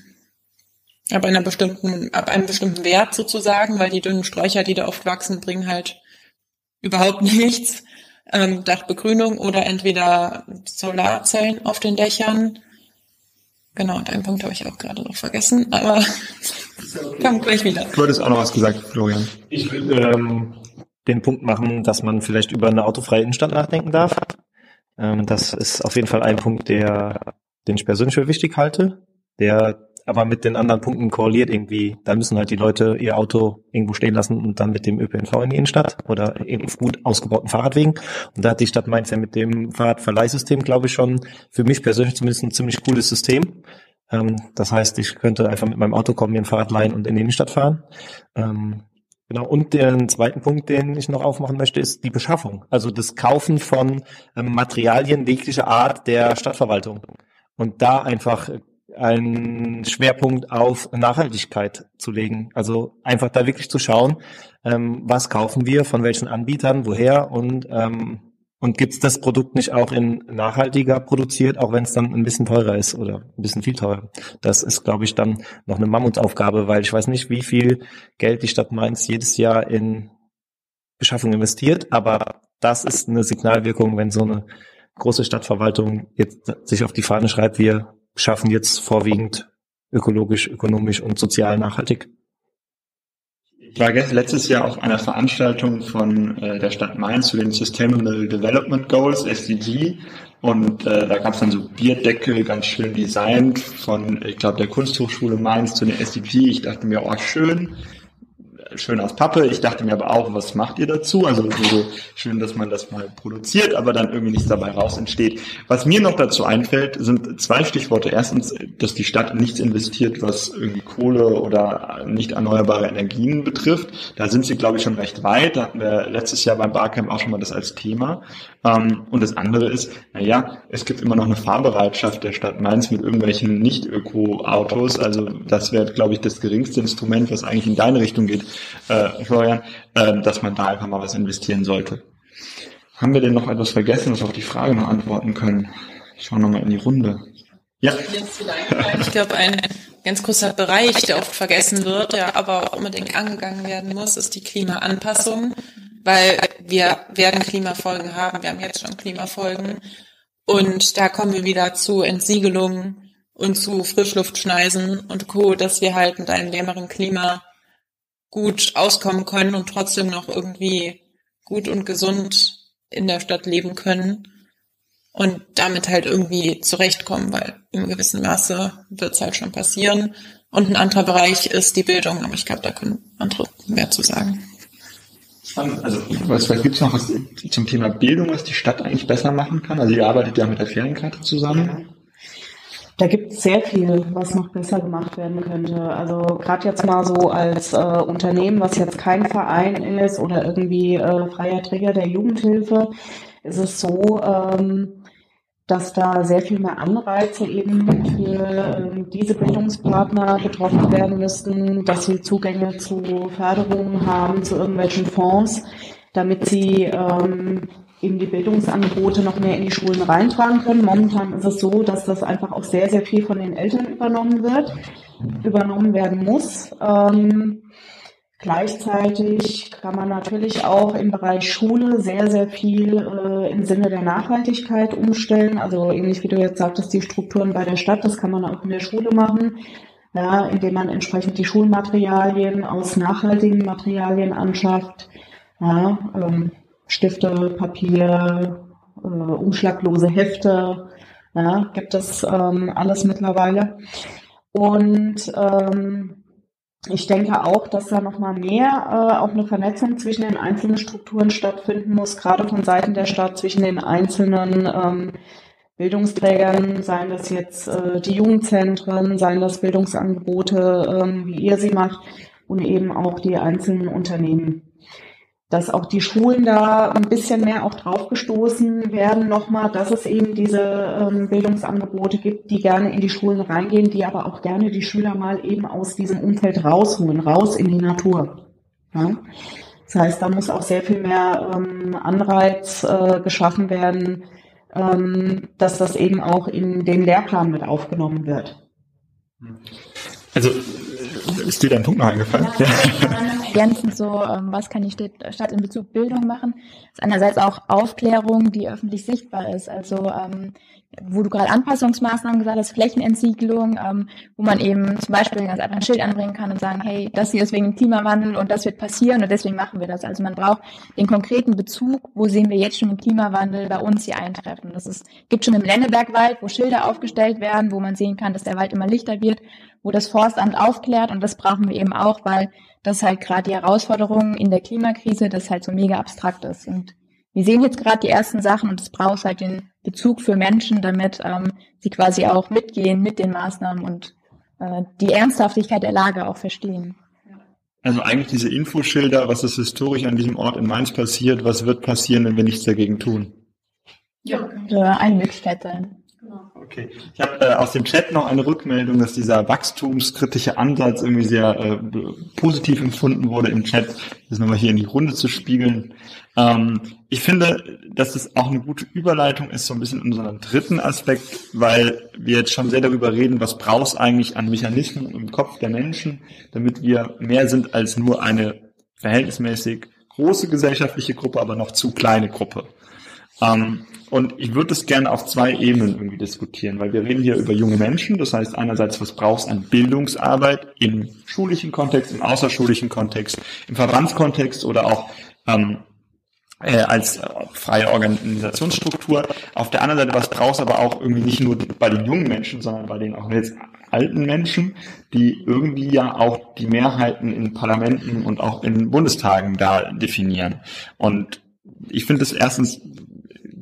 ab einer bestimmten, ab einem bestimmten Wert sozusagen, weil die dünnen Sträucher, die da oft wachsen, bringen halt überhaupt nichts. Ähm, Dachbegrünung oder entweder Solarzellen auf den Dächern. Genau, und einen Punkt habe ich auch gerade noch vergessen, aber komm gleich wieder. Du hattest auch noch was gesagt, Florian. Ich will ähm, den Punkt machen, dass man vielleicht über eine autofreie Innenstadt nachdenken darf. Ähm, das ist auf jeden Fall ein Punkt, der, den ich persönlich für wichtig halte, der aber mit den anderen Punkten korreliert irgendwie. Da müssen halt die Leute ihr Auto irgendwo stehen lassen und dann mit dem ÖPNV in die Innenstadt oder auf gut ausgebauten Fahrradwegen. Und da hat die Stadt Mainz ja mit dem Fahrradverleihsystem, glaube ich, schon für mich persönlich zumindest ein ziemlich cooles System. Ähm, das heißt, ich könnte einfach mit meinem Auto kommen, mir ein Fahrrad leihen und in die Innenstadt fahren. Ähm, Genau, und den zweiten Punkt, den ich noch aufmachen möchte, ist die Beschaffung. Also das Kaufen von ähm, Materialien jeglicher Art der Stadtverwaltung. Und da einfach einen Schwerpunkt auf Nachhaltigkeit zu legen. Also einfach da wirklich zu schauen, ähm, was kaufen wir, von welchen Anbietern, woher und ähm, und gibt's das Produkt nicht auch in nachhaltiger produziert, auch wenn es dann ein bisschen teurer ist oder ein bisschen viel teurer? Das ist, glaube ich, dann noch eine Mammutaufgabe, weil ich weiß nicht, wie viel Geld die Stadt Mainz jedes Jahr in Beschaffung investiert, aber das ist eine Signalwirkung, wenn so eine große Stadtverwaltung jetzt sich auf die Fahne schreibt, wir schaffen jetzt vorwiegend ökologisch, ökonomisch und sozial nachhaltig. Ich war letztes Jahr auf einer Veranstaltung von äh, der Stadt Mainz zu den Sustainable Development Goals, SDG. Und äh, da gab es dann so Bierdeckel, ganz schön designt von, ich glaube, der Kunsthochschule Mainz zu den SDG. Ich dachte mir, oh schön, schön aus Pappe. Ich dachte mir aber auch, was macht ihr dazu? Also so schön, dass man das mal produziert, aber dann irgendwie nichts dabei raus entsteht. Was mir noch dazu einfällt, sind zwei Stichworte. Erstens, dass die Stadt nichts investiert, was irgendwie Kohle oder nicht erneuerbare Energien betrifft. Da sind sie, glaube ich, schon recht weit. Da hatten wir letztes Jahr beim Barcamp auch schon mal das als Thema. Ähm, und das andere ist, naja, es gibt immer noch eine Fahrbereitschaft der Stadt Mainz mit irgendwelchen Nicht-Öko-Autos. Also das wäre, glaube ich, das geringste Instrument, was eigentlich in deine Richtung geht, äh, Florian, äh, dass man da einfach mal was investieren sollte. Haben wir denn noch etwas vergessen, was wir auf die Frage noch antworten können? Ich schaue nochmal in die Runde. Ja. Ich glaube, ein ganz großer Bereich, der oft vergessen wird, der aber auch unbedingt angegangen werden muss, ist die Klimaanpassung, weil wir werden Klimafolgen haben. Wir haben jetzt schon Klimafolgen. Und da kommen wir wieder zu Entsiegelungen und zu Frischluftschneisen und Co., dass wir halt mit einem wärmeren Klima gut auskommen können und trotzdem noch irgendwie gut und gesund in der Stadt leben können und damit halt irgendwie zurechtkommen, weil im gewissen Maße wird es halt schon passieren. Und ein anderer Bereich ist die Bildung, aber ich glaube, da können andere mehr zu sagen. Also was, was gibt es noch was zum Thema Bildung, was die Stadt eigentlich besser machen kann? Also ihr arbeitet ja mit der Ferienkarte zusammen. Da gibt es sehr viel, was noch besser gemacht werden könnte. Also gerade jetzt mal so als äh, Unternehmen, was jetzt kein Verein ist oder irgendwie äh, freier Träger der Jugendhilfe, ist es so, ähm, dass da sehr viel mehr Anreize eben für äh, diese Bildungspartner getroffen werden müssten, dass sie Zugänge zu Förderungen haben, zu irgendwelchen Fonds, damit sie ähm, eben die Bildungsangebote noch mehr in die Schulen reintragen können. Momentan ist es so, dass das einfach auch sehr, sehr viel von den Eltern übernommen wird, übernommen werden muss. Ähm, gleichzeitig kann man natürlich auch im Bereich Schule sehr, sehr viel äh, im Sinne der Nachhaltigkeit umstellen. Also ähnlich wie du jetzt sagtest, die Strukturen bei der Stadt, das kann man auch in der Schule machen. Ja, indem man entsprechend die Schulmaterialien aus nachhaltigen Materialien anschafft. Ja, ähm, Stifte, Papier, äh, umschlaglose Hefte, ja, gibt es ähm, alles mittlerweile. Und ähm, ich denke auch, dass da nochmal mehr äh, auch eine Vernetzung zwischen den einzelnen Strukturen stattfinden muss, gerade von Seiten der Stadt zwischen den einzelnen ähm, Bildungsträgern, seien das jetzt äh, die Jugendzentren, seien das Bildungsangebote, ähm, wie ihr sie macht, und eben auch die einzelnen Unternehmen dass auch die Schulen da ein bisschen mehr auch draufgestoßen werden nochmal, dass es eben diese ähm, Bildungsangebote gibt, die gerne in die Schulen reingehen, die aber auch gerne die Schüler mal eben aus diesem Umfeld rausholen, raus in die Natur. Ja? Das heißt, da muss auch sehr viel mehr ähm, Anreiz äh, geschaffen werden, ähm, dass das eben auch in den Lehrplan mit aufgenommen wird. Also ist dir dein Punkt noch eingefallen? Ja, ja. Ergänzend so, ähm, was kann die Stadt in Bezug Bildung machen? Das ist einerseits auch Aufklärung, die öffentlich sichtbar ist. Also ähm, wo du gerade Anpassungsmaßnahmen gesagt hast, Flächenentsiegelung, ähm, wo man eben zum Beispiel ganz einfach ein Schild anbringen kann und sagen, hey, das hier ist wegen dem Klimawandel und das wird passieren und deswegen machen wir das. Also man braucht den konkreten Bezug, wo sehen wir jetzt schon den Klimawandel bei uns hier eintreffen. Das ist, gibt schon im Lennebergwald, wo Schilder aufgestellt werden, wo man sehen kann, dass der Wald immer lichter wird, wo das Forstamt aufklärt und das brauchen wir eben auch, weil das halt gerade die Herausforderungen in der Klimakrise, das halt so mega abstrakt ist. Und wir sehen jetzt gerade die ersten Sachen und es braucht halt den Bezug für Menschen, damit ähm, sie quasi auch mitgehen mit den Maßnahmen und äh, die Ernsthaftigkeit der Lage auch verstehen. Also eigentlich diese Infoschilder, was ist historisch an diesem Ort in Mainz passiert, was wird passieren, wenn wir nichts dagegen tun? Ja, eine Möglichkeit sein. Okay. Ich habe äh, aus dem Chat noch eine Rückmeldung, dass dieser wachstumskritische Ansatz irgendwie sehr äh, positiv empfunden wurde im Chat. Das nochmal hier in die Runde zu spiegeln. Ähm, ich finde, dass das auch eine gute Überleitung ist, so ein bisschen in unseren dritten Aspekt, weil wir jetzt schon sehr darüber reden, was braucht es eigentlich an Mechanismen im Kopf der Menschen, damit wir mehr sind als nur eine verhältnismäßig große gesellschaftliche Gruppe, aber noch zu kleine Gruppe. Ähm, und ich würde es gerne auf zwei Ebenen irgendwie diskutieren, weil wir reden hier über junge Menschen. Das heißt einerseits, was brauchst an Bildungsarbeit im schulischen Kontext, im außerschulischen Kontext, im Verbandskontext oder auch ähm, äh, als äh, freie Organisationsstruktur. Auf der anderen Seite, was brauchst aber auch irgendwie nicht nur bei den jungen Menschen, sondern bei den auch jetzt alten Menschen, die irgendwie ja auch die Mehrheiten in Parlamenten und auch in Bundestagen da definieren. Und ich finde es erstens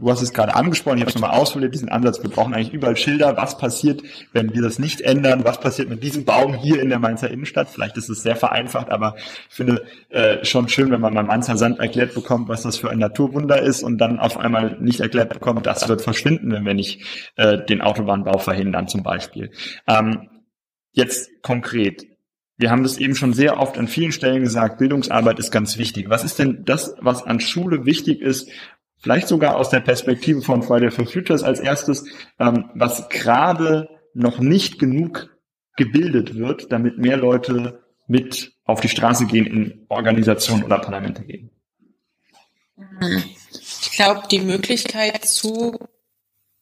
du hast es gerade angesprochen, ich habe es nochmal ausformuliert, diesen Ansatz, wir brauchen eigentlich überall Schilder, was passiert, wenn wir das nicht ändern, was passiert mit diesem Baum hier in der Mainzer Innenstadt. Vielleicht ist es sehr vereinfacht, aber ich finde äh, schon schön, wenn man beim Mainzer Sand erklärt bekommt, was das für ein Naturwunder ist und dann auf einmal nicht erklärt bekommt, das wird verschwinden, wenn wir nicht äh, den Autobahnbau verhindern zum Beispiel. Ähm, jetzt konkret, wir haben das eben schon sehr oft an vielen Stellen gesagt, Bildungsarbeit ist ganz wichtig. Was ist denn das, was an Schule wichtig ist, vielleicht sogar aus der Perspektive von Friday for Futures als erstes, ähm, was gerade noch nicht genug gebildet wird, damit mehr Leute mit auf die Straße gehen, in Organisationen oder Parlamente gehen? Ich glaube, die Möglichkeit zu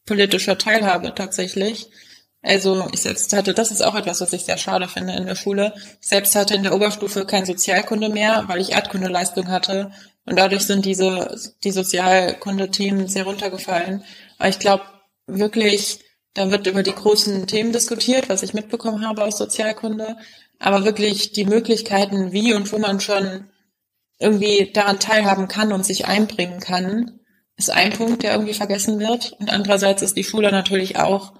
politischer Teilhabe tatsächlich. Also ich selbst hatte, das ist auch etwas, was ich sehr schade finde in der Schule. Ich selbst hatte in der Oberstufe kein Sozialkunde mehr, weil ich Erdkundeleistung hatte und dadurch sind diese, die Sozialkunde-Themen sehr runtergefallen. Aber ich glaube wirklich, da wird über die großen Themen diskutiert, was ich mitbekommen habe aus Sozialkunde. Aber wirklich die Möglichkeiten, wie und wo man schon irgendwie daran teilhaben kann und sich einbringen kann, ist ein Punkt, der irgendwie vergessen wird. Und andererseits ist die Schule natürlich auch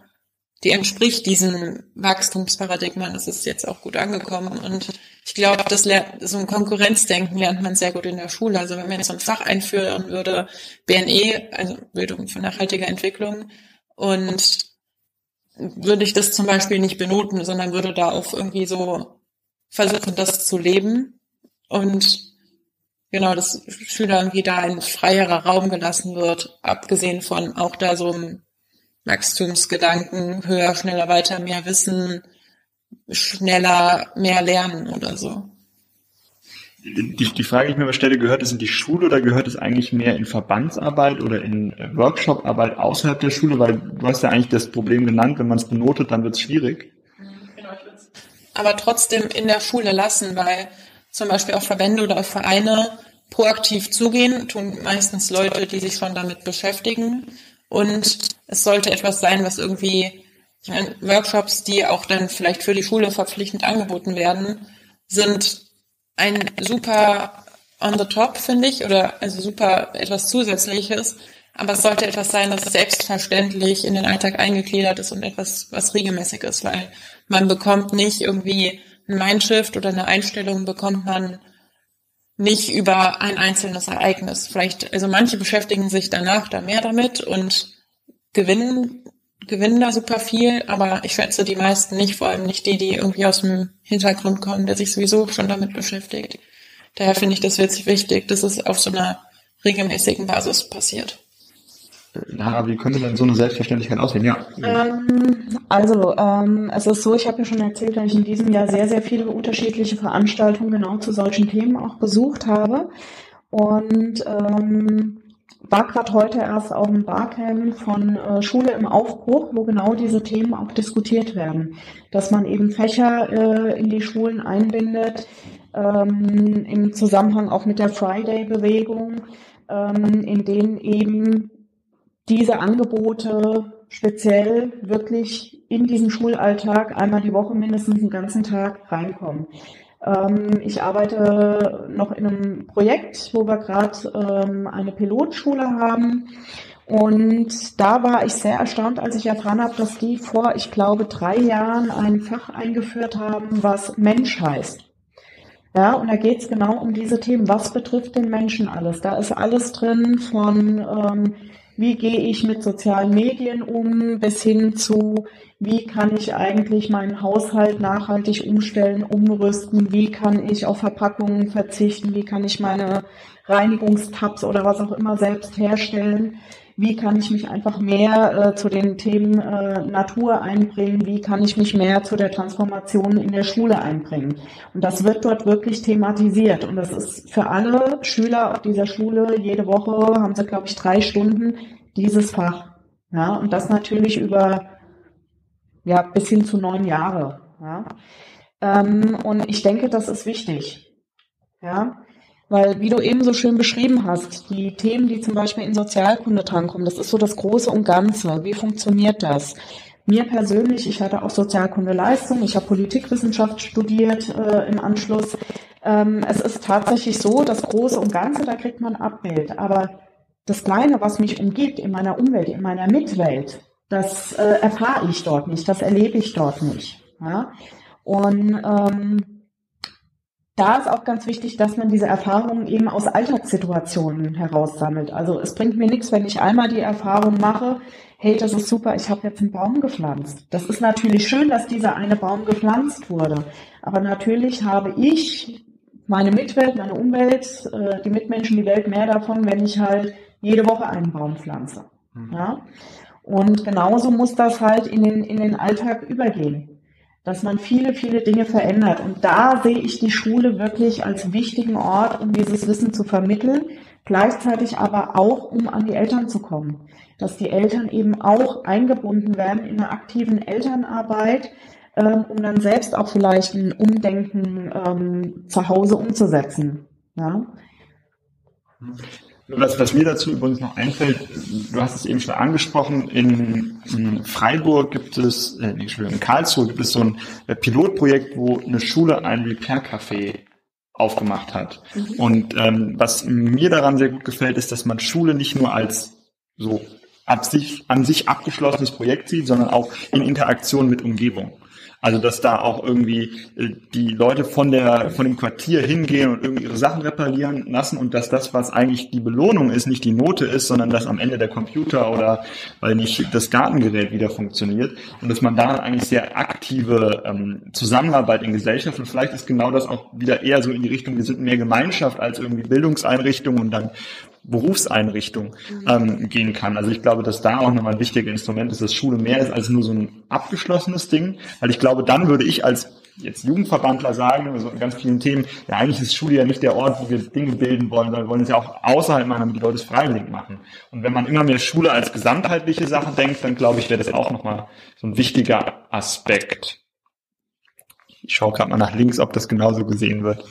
die entspricht diesen Wachstumsparadigmen. Das ist jetzt auch gut angekommen. Und ich glaube, das lernt, so ein Konkurrenzdenken lernt man sehr gut in der Schule. Also wenn man jetzt so ein Fach einführen würde, BNE, also Bildung für nachhaltige Entwicklung, und würde ich das zum Beispiel nicht benoten, sondern würde da auch irgendwie so versuchen, das zu leben. Und genau, dass Schüler irgendwie da ein freierer Raum gelassen wird, abgesehen von auch da so einem Wachstumsgedanken, höher, schneller, weiter, mehr Wissen, schneller, mehr lernen oder so. Die, die Frage, die ich mir mal stelle, gehört es in die Schule oder gehört es eigentlich mehr in Verbandsarbeit oder in Workshoparbeit außerhalb der Schule? Weil du hast ja eigentlich das Problem genannt, wenn man es benotet, dann wird es schwierig. Genau, aber trotzdem in der Schule lassen, weil zum Beispiel auch Verbände oder Vereine proaktiv zugehen, tun meistens Leute, die sich schon damit beschäftigen. Und es sollte etwas sein, was irgendwie, ich meine, Workshops, die auch dann vielleicht für die Schule verpflichtend angeboten werden, sind ein super on the top, finde ich, oder also super etwas Zusätzliches. Aber es sollte etwas sein, das selbstverständlich in den Alltag eingegliedert ist und etwas, was regelmäßig ist, weil man bekommt nicht irgendwie ein Mindshift oder eine Einstellung bekommt man nicht über ein einzelnes Ereignis. Vielleicht, also manche beschäftigen sich danach da mehr damit und gewinnen, gewinnen da super viel, aber ich schätze die meisten nicht, vor allem nicht die, die irgendwie aus dem Hintergrund kommen, der sich sowieso schon damit beschäftigt. Daher finde ich das wirklich wichtig, dass es auf so einer regelmäßigen Basis passiert. Lara, wie könnte denn so eine Selbstverständlichkeit aussehen? Ja. Ähm, also, ähm, es ist so, ich habe ja schon erzählt, dass ich in diesem Jahr sehr, sehr viele unterschiedliche Veranstaltungen genau zu solchen Themen auch besucht habe. Und ähm, war gerade heute erst auf dem Barcamp von äh, Schule im Aufbruch, wo genau diese Themen auch diskutiert werden. Dass man eben Fächer äh, in die Schulen einbindet, ähm, im Zusammenhang auch mit der Friday-Bewegung, ähm, in denen eben diese Angebote speziell wirklich in diesen Schulalltag einmal die Woche mindestens einen ganzen Tag reinkommen. Ähm, ich arbeite noch in einem Projekt, wo wir gerade ähm, eine Pilotschule haben. Und da war ich sehr erstaunt, als ich erfahren habe, dass die vor, ich glaube, drei Jahren ein Fach eingeführt haben, was Mensch heißt. Ja, und da geht es genau um diese Themen. Was betrifft den Menschen alles? Da ist alles drin von ähm, wie gehe ich mit sozialen Medien um, bis hin zu, wie kann ich eigentlich meinen Haushalt nachhaltig umstellen, umrüsten, wie kann ich auf Verpackungen verzichten, wie kann ich meine Reinigungstabs oder was auch immer selbst herstellen wie kann ich mich einfach mehr äh, zu den Themen äh, Natur einbringen, wie kann ich mich mehr zu der Transformation in der Schule einbringen. Und das wird dort wirklich thematisiert. Und das ist für alle Schüler auf dieser Schule, jede Woche haben sie, glaube ich, drei Stunden dieses Fach. Ja, und das natürlich über ja, bis hin zu neun Jahre. Ja. Ähm, und ich denke, das ist wichtig. Ja, weil, wie du eben so schön beschrieben hast, die Themen, die zum Beispiel in Sozialkunde drankommen, das ist so das Große und Ganze. Wie funktioniert das? Mir persönlich, ich hatte auch Sozialkunde Leistung, ich habe Politikwissenschaft studiert äh, im Anschluss. Ähm, es ist tatsächlich so, das Große und Ganze, da kriegt man Abbild. Aber das Kleine, was mich umgibt in meiner Umwelt, in meiner Mitwelt, das äh, erfahre ich dort nicht, das erlebe ich dort nicht. Ja? Und ähm, da ist auch ganz wichtig, dass man diese Erfahrungen eben aus Alltagssituationen heraussammelt. Also es bringt mir nichts, wenn ich einmal die Erfahrung mache, hey, das ist super, ich habe jetzt einen Baum gepflanzt. Das ist natürlich schön, dass dieser eine Baum gepflanzt wurde. Aber natürlich habe ich, meine Mitwelt, meine Umwelt, äh, die Mitmenschen, die Welt mehr davon, wenn ich halt jede Woche einen Baum pflanze. Mhm. Ja? Und genauso muss das halt in den, in den Alltag übergehen dass man viele, viele Dinge verändert. Und da sehe ich die Schule wirklich als wichtigen Ort, um dieses Wissen zu vermitteln, gleichzeitig aber auch, um an die Eltern zu kommen. Dass die Eltern eben auch eingebunden werden in einer aktiven Elternarbeit, ähm, um dann selbst auch vielleicht ein Umdenken ähm, zu Hause umzusetzen. Ja? Was, was mir dazu übrigens noch einfällt, du hast es eben schon angesprochen, in, in Freiburg gibt es, äh, in Karlsruhe gibt es so ein äh, Pilotprojekt, wo eine Schule ein Repair-Café aufgemacht hat. Mhm. Und ähm, was mir daran sehr gut gefällt, ist, dass man Schule nicht nur als so an sich, an sich abgeschlossenes Projekt sieht, sondern auch in Interaktion mit Umgebung. Also dass da auch irgendwie äh, die Leute von der von dem Quartier hingehen und irgendwie ihre Sachen reparieren lassen und dass das, was eigentlich die Belohnung ist, nicht die Note ist, sondern dass am Ende der Computer oder weil nicht das Gartengerät wieder funktioniert und dass man da eigentlich sehr aktive ähm, Zusammenarbeit in Gesellschaft und vielleicht ist genau das auch wieder eher so in die Richtung, wir sind mehr Gemeinschaft als irgendwie Bildungseinrichtung und dann Berufseinrichtung mhm. ähm, gehen kann. Also ich glaube, dass da auch nochmal ein wichtiges Instrument ist, dass Schule mehr ist als nur so ein abgeschlossenes Ding, weil ich glaube, dann würde ich als jetzt Jugendverbandler sagen, also in ganz vielen Themen, ja eigentlich ist Schule ja nicht der Ort, wo wir Dinge bilden wollen, sondern wir wollen es ja auch außerhalb machen, damit die Leute es freiwillig machen. Und wenn man immer mehr Schule als gesamtheitliche Sache denkt, dann glaube ich, wäre das auch nochmal so ein wichtiger Aspekt. Ich schaue gerade mal nach links, ob das genauso gesehen wird.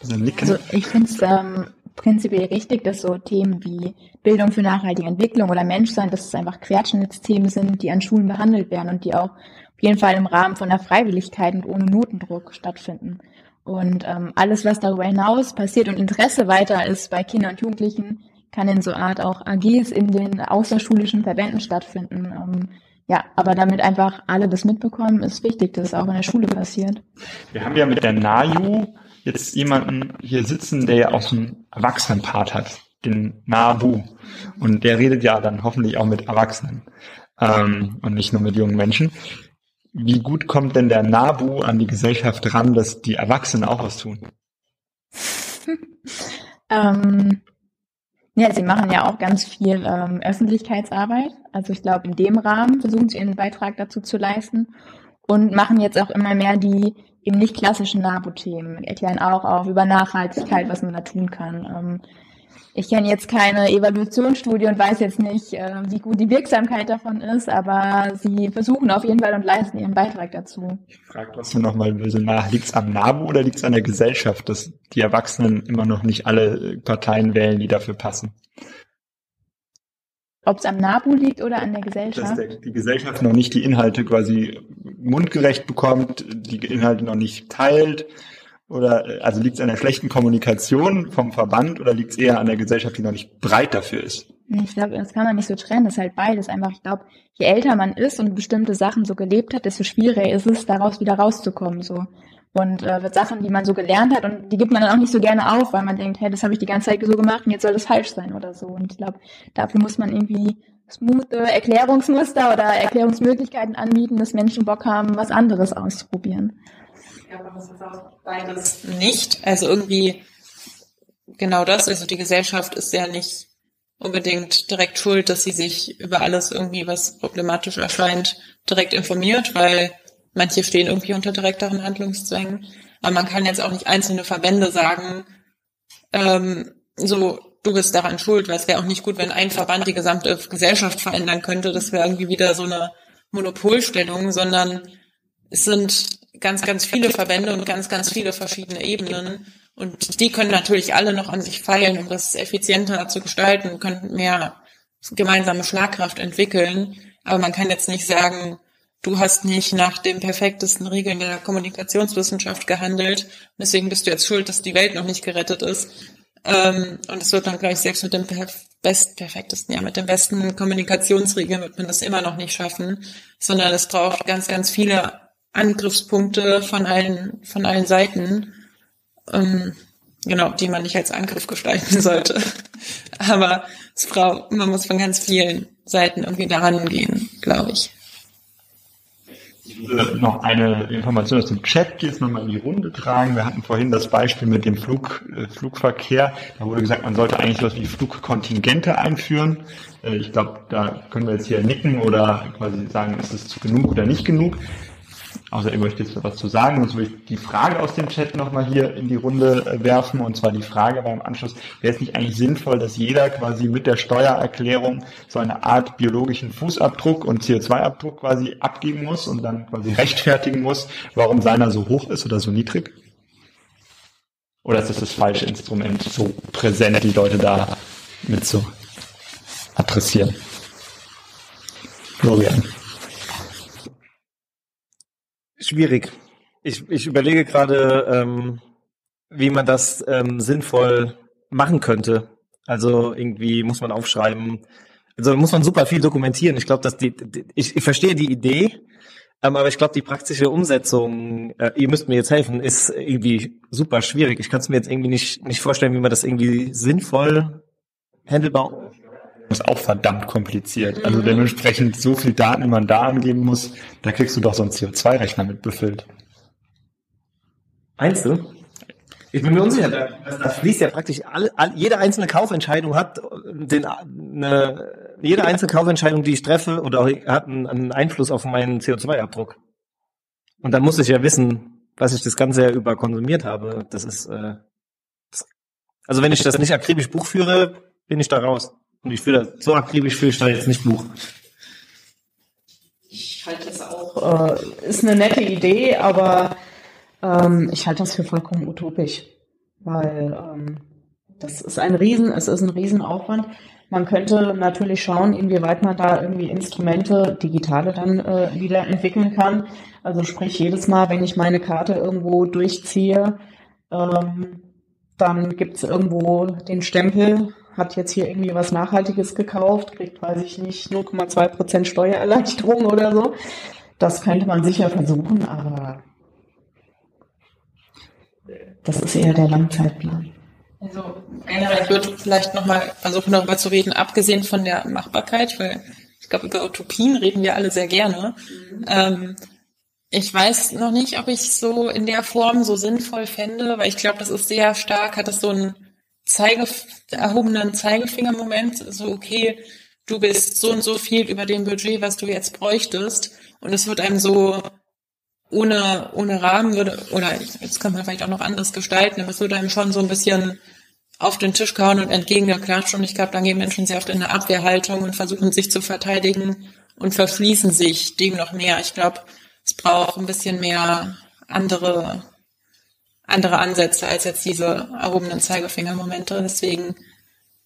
Also ich finde es ähm, prinzipiell richtig, dass so Themen wie Bildung für nachhaltige Entwicklung oder Menschsein, dass es einfach Querschnittsthemen sind, die an Schulen behandelt werden und die auch auf jeden Fall im Rahmen von der Freiwilligkeit und ohne Notendruck stattfinden. Und ähm, alles, was darüber hinaus passiert und Interesse weiter ist bei Kindern und Jugendlichen, kann in so Art auch AGs in den außerschulischen Verbänden stattfinden. Ähm, ja, aber damit einfach alle das mitbekommen, ist wichtig, dass es auch in der Schule passiert. Wir haben ja mit der NAJU jetzt jemanden hier sitzen, der ja auch so einen Erwachsenenpart hat, den Nabu. Und der redet ja dann hoffentlich auch mit Erwachsenen ähm, und nicht nur mit jungen Menschen. Wie gut kommt denn der Nabu an die Gesellschaft ran, dass die Erwachsenen auch was tun? ähm, ja, sie machen ja auch ganz viel ähm, Öffentlichkeitsarbeit. Also ich glaube, in dem Rahmen versuchen sie ihren Beitrag dazu zu leisten und machen jetzt auch immer mehr die eben nicht klassischen NABU-Themen, erklären auch auf über Nachhaltigkeit, was man da tun kann. Ähm, ich kenne jetzt keine Evaluationsstudie und weiß jetzt nicht, äh, wie gut die Wirksamkeit davon ist, aber sie versuchen auf jeden Fall und leisten ihren Beitrag dazu. Ich frage trotzdem nochmal böse nach, liegt es am NABU oder liegt es an der Gesellschaft, dass die Erwachsenen immer noch nicht alle Parteien wählen, die dafür passen? Ob es am NABU liegt oder an der Gesellschaft? Dass der, die Gesellschaft noch nicht die Inhalte quasi mundgerecht bekommt, die Inhalte noch nicht teilt. Oder also liegt es an der schlechten Kommunikation vom Verband oder liegt es eher an der Gesellschaft, die noch nicht breit dafür ist? Ich glaube, das kann man nicht so trennen. Das ist halt beides. Einfach, ich glaube, je älter man ist und bestimmte Sachen so gelebt hat, desto schwieriger ist es, daraus wieder rauszukommen. So und äh, Sachen, die man so gelernt hat und die gibt man dann auch nicht so gerne auf, weil man denkt, hey, das habe ich die ganze Zeit so gemacht und jetzt soll das falsch sein oder so. Und ich glaube, dafür muss man irgendwie smooth Erklärungsmuster oder Erklärungsmöglichkeiten anbieten, dass Menschen Bock haben, was anderes auszuprobieren. Ja, aber das ist auch beides nicht. Also irgendwie genau das. Also die Gesellschaft ist ja nicht unbedingt direkt schuld, dass sie sich über alles irgendwie, was problematisch erscheint, direkt informiert, weil Manche stehen irgendwie unter direkteren Handlungszwängen. Aber man kann jetzt auch nicht einzelne Verbände sagen, ähm, so, du bist daran schuld, weil es wäre auch nicht gut, wenn ein Verband die gesamte Gesellschaft verändern könnte. Das wäre irgendwie wieder so eine Monopolstellung, sondern es sind ganz, ganz viele Verbände und ganz, ganz viele verschiedene Ebenen. Und die können natürlich alle noch an sich feilen, um das effizienter zu gestalten, können mehr gemeinsame Schlagkraft entwickeln. Aber man kann jetzt nicht sagen, du hast nicht nach den perfektesten Regeln der Kommunikationswissenschaft gehandelt. Deswegen bist du jetzt schuld, dass die Welt noch nicht gerettet ist. Ähm, und es wird dann gleich selbst mit dem best perfektesten, ja, mit den besten Kommunikationsregeln wird man das immer noch nicht schaffen, sondern es braucht ganz, ganz viele Angriffspunkte von allen, von allen Seiten, ähm, genau, die man nicht als Angriff gestalten sollte. Aber es braucht, man muss von ganz vielen Seiten irgendwie daran gehen, glaube ich. Würde noch eine Information aus dem Chat jetzt nochmal in die Runde tragen. Wir hatten vorhin das Beispiel mit dem Flug, äh, Flugverkehr. Da wurde gesagt, man sollte eigentlich sowas wie Flugkontingente einführen. Äh, ich glaube, da können wir jetzt hier nicken oder quasi sagen, ist es genug oder nicht genug außer ihr möchtet jetzt was zu sagen, sonst würde ich die Frage aus dem Chat nochmal hier in die Runde äh, werfen. Und zwar die Frage beim Anschluss, wäre es nicht eigentlich sinnvoll, dass jeder quasi mit der Steuererklärung so eine Art biologischen Fußabdruck und CO2-Abdruck quasi abgeben muss und dann quasi rechtfertigen muss, warum seiner so hoch ist oder so niedrig? Oder ist das das falsche Instrument, so präsent die Leute da mit so adressieren? Florian. Schwierig. Ich, ich überlege gerade, ähm, wie man das ähm, sinnvoll machen könnte. Also irgendwie muss man aufschreiben. Also muss man super viel dokumentieren. Ich glaube, dass die, die ich, ich verstehe die Idee, ähm, aber ich glaube, die praktische Umsetzung, äh, ihr müsst mir jetzt helfen, ist irgendwie super schwierig. Ich kann es mir jetzt irgendwie nicht, nicht vorstellen, wie man das irgendwie sinnvoll handelbar ist auch verdammt kompliziert. Also dementsprechend so viel Daten, die man da angeben muss, da kriegst du doch so einen CO2-Rechner mit befüllt. Meinst du? Ich bin mir unsicher, da, da fließt ja praktisch alle, all, jede einzelne Kaufentscheidung hat den, eine, jede einzelne Kaufentscheidung, die ich treffe, oder hat einen, einen Einfluss auf meinen CO2-Abdruck. Und dann muss ich ja wissen, was ich das ganze Jahr über konsumiert habe. Das ist, äh, also wenn ich das nicht akribisch Buch führe, bin ich da raus. Und ich fühle so akribisch fühle ich da jetzt nicht Buch. Ich halte das auch, äh, ist eine nette Idee, aber ähm, ich halte das für vollkommen utopisch. Weil ähm, das ist ein Riesen, es ist ein Riesenaufwand. Man könnte natürlich schauen, inwieweit man da irgendwie Instrumente, digitale dann äh, wieder entwickeln kann. Also sprich, jedes Mal, wenn ich meine Karte irgendwo durchziehe, ähm, dann gibt es irgendwo den Stempel hat jetzt hier irgendwie was Nachhaltiges gekauft, kriegt, weiß ich nicht, 0,2 Prozent Steuererleichterung oder so. Das könnte man sicher versuchen, aber das ist eher der Langzeitplan. Also generell, ich würde vielleicht nochmal versuchen, darüber zu reden, abgesehen von der Machbarkeit, weil ich glaube, über Utopien reden wir alle sehr gerne. Mhm. Ähm, ich weiß noch nicht, ob ich so in der Form so sinnvoll fände, weil ich glaube, das ist sehr stark, hat das so ein Zeige, erhobenen Zeigefingermoment, so okay, du bist so und so viel über dem Budget, was du jetzt bräuchtest. Und es wird einem so ohne, ohne Rahmen würde, oder jetzt kann man vielleicht auch noch anders gestalten, aber es würde einem schon so ein bisschen auf den Tisch kauen und entgegengeklatscht. Und ich glaube, dann gehen Menschen sehr oft in eine Abwehrhaltung und versuchen sich zu verteidigen und verschließen sich dem noch mehr. Ich glaube, es braucht ein bisschen mehr andere andere Ansätze als jetzt diese erhobenen Zeigefingermomente. Deswegen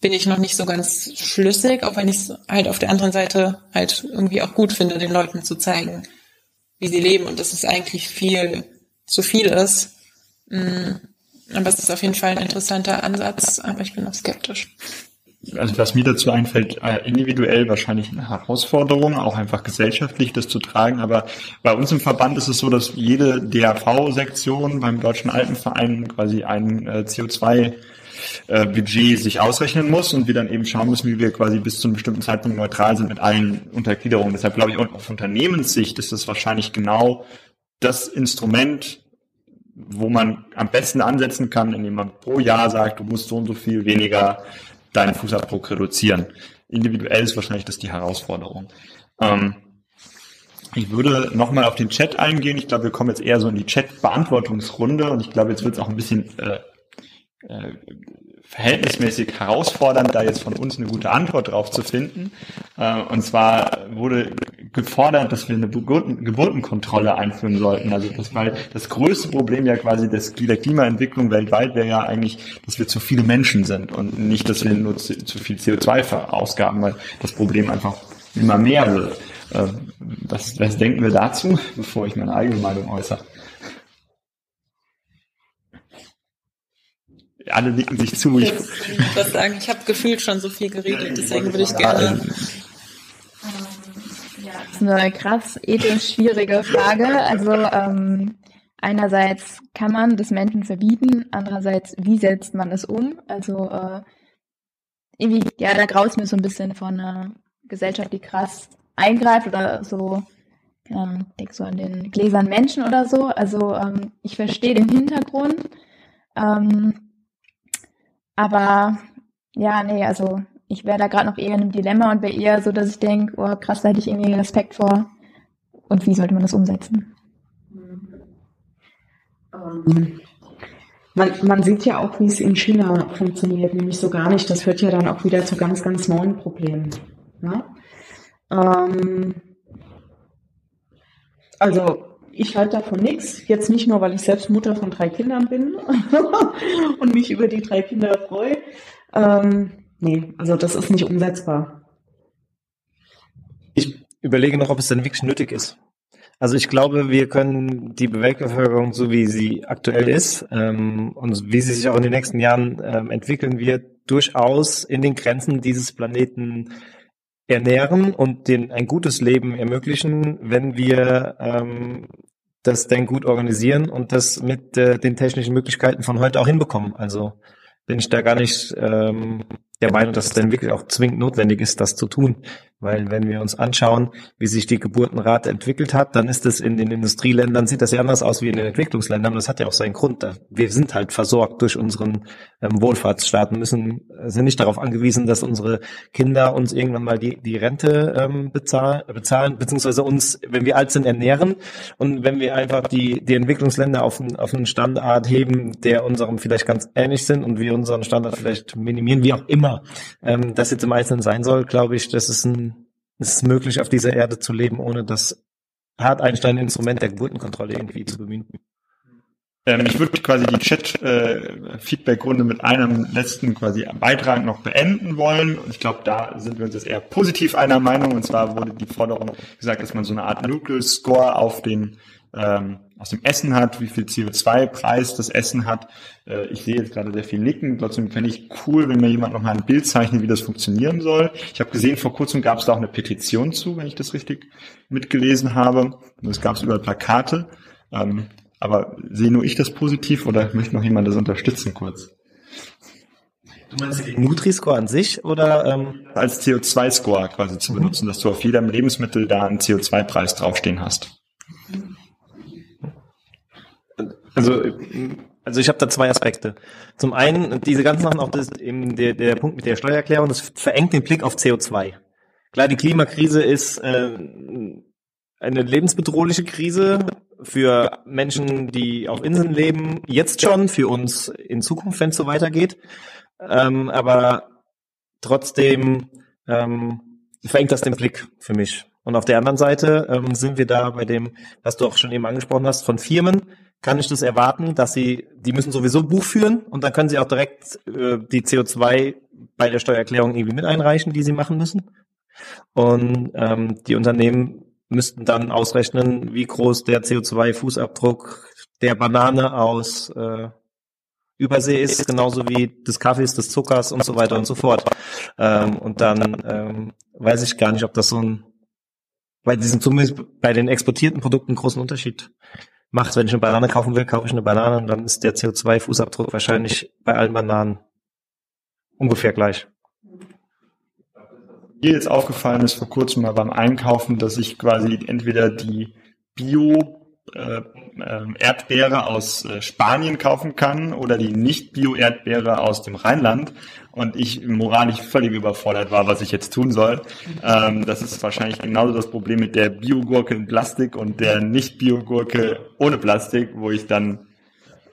bin ich noch nicht so ganz schlüssig, auch wenn ich es halt auf der anderen Seite halt irgendwie auch gut finde, den Leuten zu zeigen, wie sie leben und dass es eigentlich viel zu viel ist. Mm, aber es ist auf jeden Fall ein interessanter Ansatz, aber ich bin noch skeptisch. Also was mir dazu einfällt, äh, individuell wahrscheinlich eine Herausforderung, auch einfach gesellschaftlich das zu tragen. Aber bei uns im Verband ist es so, dass jede DAV-Sektion beim Deutschen Alpenverein quasi ein äh, CO2 äh, Budget sich ausrechnen muss und wir dann eben schauen müssen, wie wir quasi bis zu einem bestimmten Zeitpunkt neutral sind mit allen Untergliederungen. Deshalb glaube ich, auch auf Unternehmenssicht ist das wahrscheinlich genau das Instrument, wo man am besten ansetzen kann, indem man pro Jahr sagt, du musst so und so viel weniger deinen Fußabdruck reduzieren. Individuell ist wahrscheinlich das die Herausforderung. Ähm, ich würde nochmal auf den Chat eingehen. Ich glaube, wir kommen jetzt eher so in die Chat-Beantwortungsrunde und ich glaube, jetzt wird es auch ein bisschen äh, äh, verhältnismäßig herausfordernd, da jetzt von uns eine gute Antwort drauf zu finden. Äh, und zwar wurde gefordert, dass wir eine Geburten Geburtenkontrolle einführen sollten. Also das, weil das größte Problem ja quasi des, der Klimaentwicklung weltweit wäre ja eigentlich, dass wir zu viele Menschen sind und nicht, dass wir nur zu, zu viel CO2 verausgaben, weil das Problem einfach immer mehr wird. Äh, was, was denken wir dazu, bevor ich meine eigene Meinung äußere? alle nicken sich zu. Ich würde sagen, ich habe gefühlt schon so viel geredet, deswegen würde ich gerne. Das ist eine krass ethisch schwierige Frage. Also ähm, einerseits kann man das Menschen verbieten, andererseits wie setzt man es um? Also äh, irgendwie, ja, da graut mir so ein bisschen von einer Gesellschaft, die krass eingreift oder so, ähm, denk so an den Gläsern Menschen oder so. Also ähm, ich verstehe den Hintergrund. Ähm, aber ja, nee, also ich wäre da gerade noch eher in einem Dilemma und wäre eher so, dass ich denke, oh krass, da hätte ich irgendwie Respekt vor. Und wie sollte man das umsetzen? Ähm, man, man sieht ja auch, wie es in China funktioniert, nämlich so gar nicht. Das führt ja dann auch wieder zu ganz, ganz neuen Problemen. Ja? Ähm, also ich halte davon nichts. Jetzt nicht nur, weil ich selbst Mutter von drei Kindern bin und mich über die drei Kinder freue. Ähm, nee, also das ist nicht umsetzbar. Ich überlege noch, ob es denn wirklich nötig ist. Also ich glaube, wir können die Weltbevölkerung, so wie sie aktuell ist ähm, und wie sie sich auch in den nächsten Jahren ähm, entwickeln wird, durchaus in den Grenzen dieses Planeten ernähren und den ein gutes Leben ermöglichen, wenn wir ähm, das denn gut organisieren und das mit äh, den technischen Möglichkeiten von heute auch hinbekommen. Also bin ich da gar nicht ähm, der Meinung, dass es denn wirklich auch zwingend notwendig ist, das zu tun. Weil wenn wir uns anschauen, wie sich die Geburtenrate entwickelt hat, dann ist es in den Industrieländern, sieht das ja anders aus wie in den Entwicklungsländern. Das hat ja auch seinen Grund. Wir sind halt versorgt durch unseren ähm, Wohlfahrtsstaat und müssen, sind nicht darauf angewiesen, dass unsere Kinder uns irgendwann mal die, die Rente ähm, bezahlen, bezahlen, beziehungsweise uns, wenn wir alt sind, ernähren. Und wenn wir einfach die, die Entwicklungsländer auf, auf einen Standard heben, der unserem vielleicht ganz ähnlich sind und wir unseren Standard vielleicht minimieren, wie auch immer ähm, das jetzt im Einzelnen sein soll, glaube ich, das ist ein es ist möglich, auf dieser Erde zu leben, ohne das hat Einstein Instrument der Geburtenkontrolle irgendwie zu bemühen. Ähm, ich würde quasi die Chat-Feedback-Runde äh, mit einem letzten quasi Beitrag noch beenden wollen. Und ich glaube, da sind wir uns jetzt eher positiv einer Meinung. Und zwar wurde die Forderung gesagt, dass man so eine Art Nuclear Score auf den ähm, aus dem Essen hat, wie viel CO2-Preis das Essen hat. Äh, ich sehe jetzt gerade sehr viel Nicken. Trotzdem fände ich cool, wenn mir jemand noch mal ein Bild zeichnet, wie das funktionieren soll. Ich habe gesehen, vor kurzem gab es da auch eine Petition zu, wenn ich das richtig mitgelesen habe. Und es gab überall Plakate. Ähm, aber sehe nur ich das positiv oder möchte noch jemand das unterstützen kurz? Du meinst den Nutri-Score an sich oder ähm als CO2-Score quasi zu benutzen, mhm. dass du auf jedem Lebensmittel da einen CO2-Preis draufstehen hast? Also, also ich habe da zwei Aspekte. Zum einen, diese ganzen Sachen, auch das, eben der, der Punkt mit der Steuererklärung, das verengt den Blick auf CO2. Klar, die Klimakrise ist äh, eine lebensbedrohliche Krise für Menschen, die auf Inseln leben, jetzt schon, für uns in Zukunft, wenn es so weitergeht. Ähm, aber trotzdem ähm, verengt das den Blick für mich. Und auf der anderen Seite ähm, sind wir da bei dem, was du auch schon eben angesprochen hast, von Firmen, kann ich das erwarten, dass sie, die müssen sowieso Buch führen und dann können sie auch direkt äh, die CO2 bei der Steuererklärung irgendwie mit einreichen, die sie machen müssen. Und ähm, die Unternehmen müssten dann ausrechnen, wie groß der CO2-Fußabdruck der Banane aus äh, Übersee ist, genauso wie des Kaffees, des Zuckers und so weiter und so fort. Ähm, und dann ähm, weiß ich gar nicht, ob das so ein, bei diesen zumindest bei den exportierten Produkten großen Unterschied macht. Wenn ich eine Banane kaufen will, kaufe ich eine Banane und dann ist der CO2-Fußabdruck wahrscheinlich bei allen Bananen ungefähr gleich. Mir jetzt aufgefallen ist vor kurzem mal beim Einkaufen, dass ich quasi entweder die Bio äh, äh, Erdbeere aus äh, Spanien kaufen kann oder die Nicht-Bio-Erdbeere aus dem Rheinland und ich moralisch völlig überfordert war, was ich jetzt tun soll. Ähm, das ist wahrscheinlich genauso das Problem mit der Biogurke in Plastik und der Nicht-Biogurke ohne Plastik, wo ich dann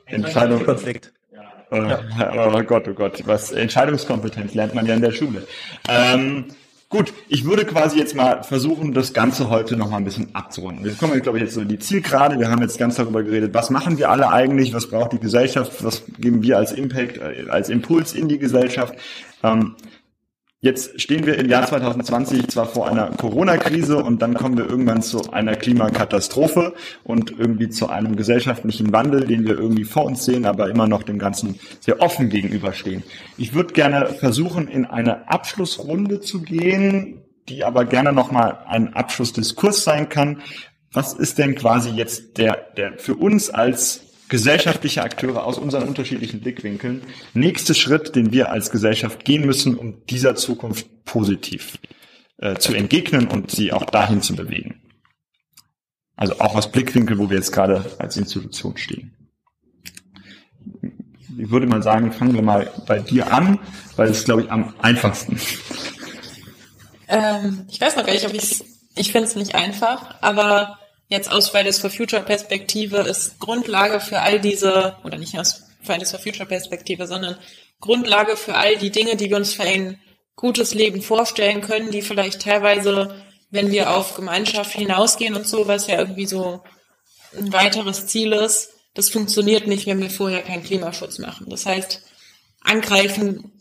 Entscheidung... Konflikt. Oh, oh Gott, oh Gott, was Entscheidungskompetenz lernt man ja in der Schule. Ähm, Gut, ich würde quasi jetzt mal versuchen, das Ganze heute noch mal ein bisschen abzurunden. Wir kommen, glaube ich, jetzt so in die Zielgerade. Wir haben jetzt ganz darüber geredet, was machen wir alle eigentlich, was braucht die Gesellschaft, was geben wir als Impact, äh, als Impuls in die Gesellschaft. Ähm, Jetzt stehen wir im Jahr 2020 zwar vor einer Corona-Krise und dann kommen wir irgendwann zu einer Klimakatastrophe und irgendwie zu einem gesellschaftlichen Wandel, den wir irgendwie vor uns sehen, aber immer noch dem Ganzen sehr offen gegenüberstehen. Ich würde gerne versuchen, in eine Abschlussrunde zu gehen, die aber gerne nochmal ein Abschlussdiskurs sein kann. Was ist denn quasi jetzt der, der für uns als gesellschaftliche Akteure aus unseren unterschiedlichen Blickwinkeln nächste Schritt, den wir als Gesellschaft gehen müssen, um dieser Zukunft positiv äh, zu entgegnen und sie auch dahin zu bewegen. Also auch aus Blickwinkel, wo wir jetzt gerade als Institution stehen. Ich würde mal sagen, fangen wir mal bei dir an, weil es, glaube ich, am einfachsten. Ähm, ich weiß noch gar nicht, ob ich ich finde es nicht einfach, aber jetzt aus Fridays for Future Perspektive ist Grundlage für all diese, oder nicht aus Fridays for Future Perspektive, sondern Grundlage für all die Dinge, die wir uns für ein gutes Leben vorstellen können, die vielleicht teilweise, wenn wir auf Gemeinschaft hinausgehen und so, was ja irgendwie so ein weiteres Ziel ist, das funktioniert nicht, wenn wir vorher keinen Klimaschutz machen. Das heißt, angreifen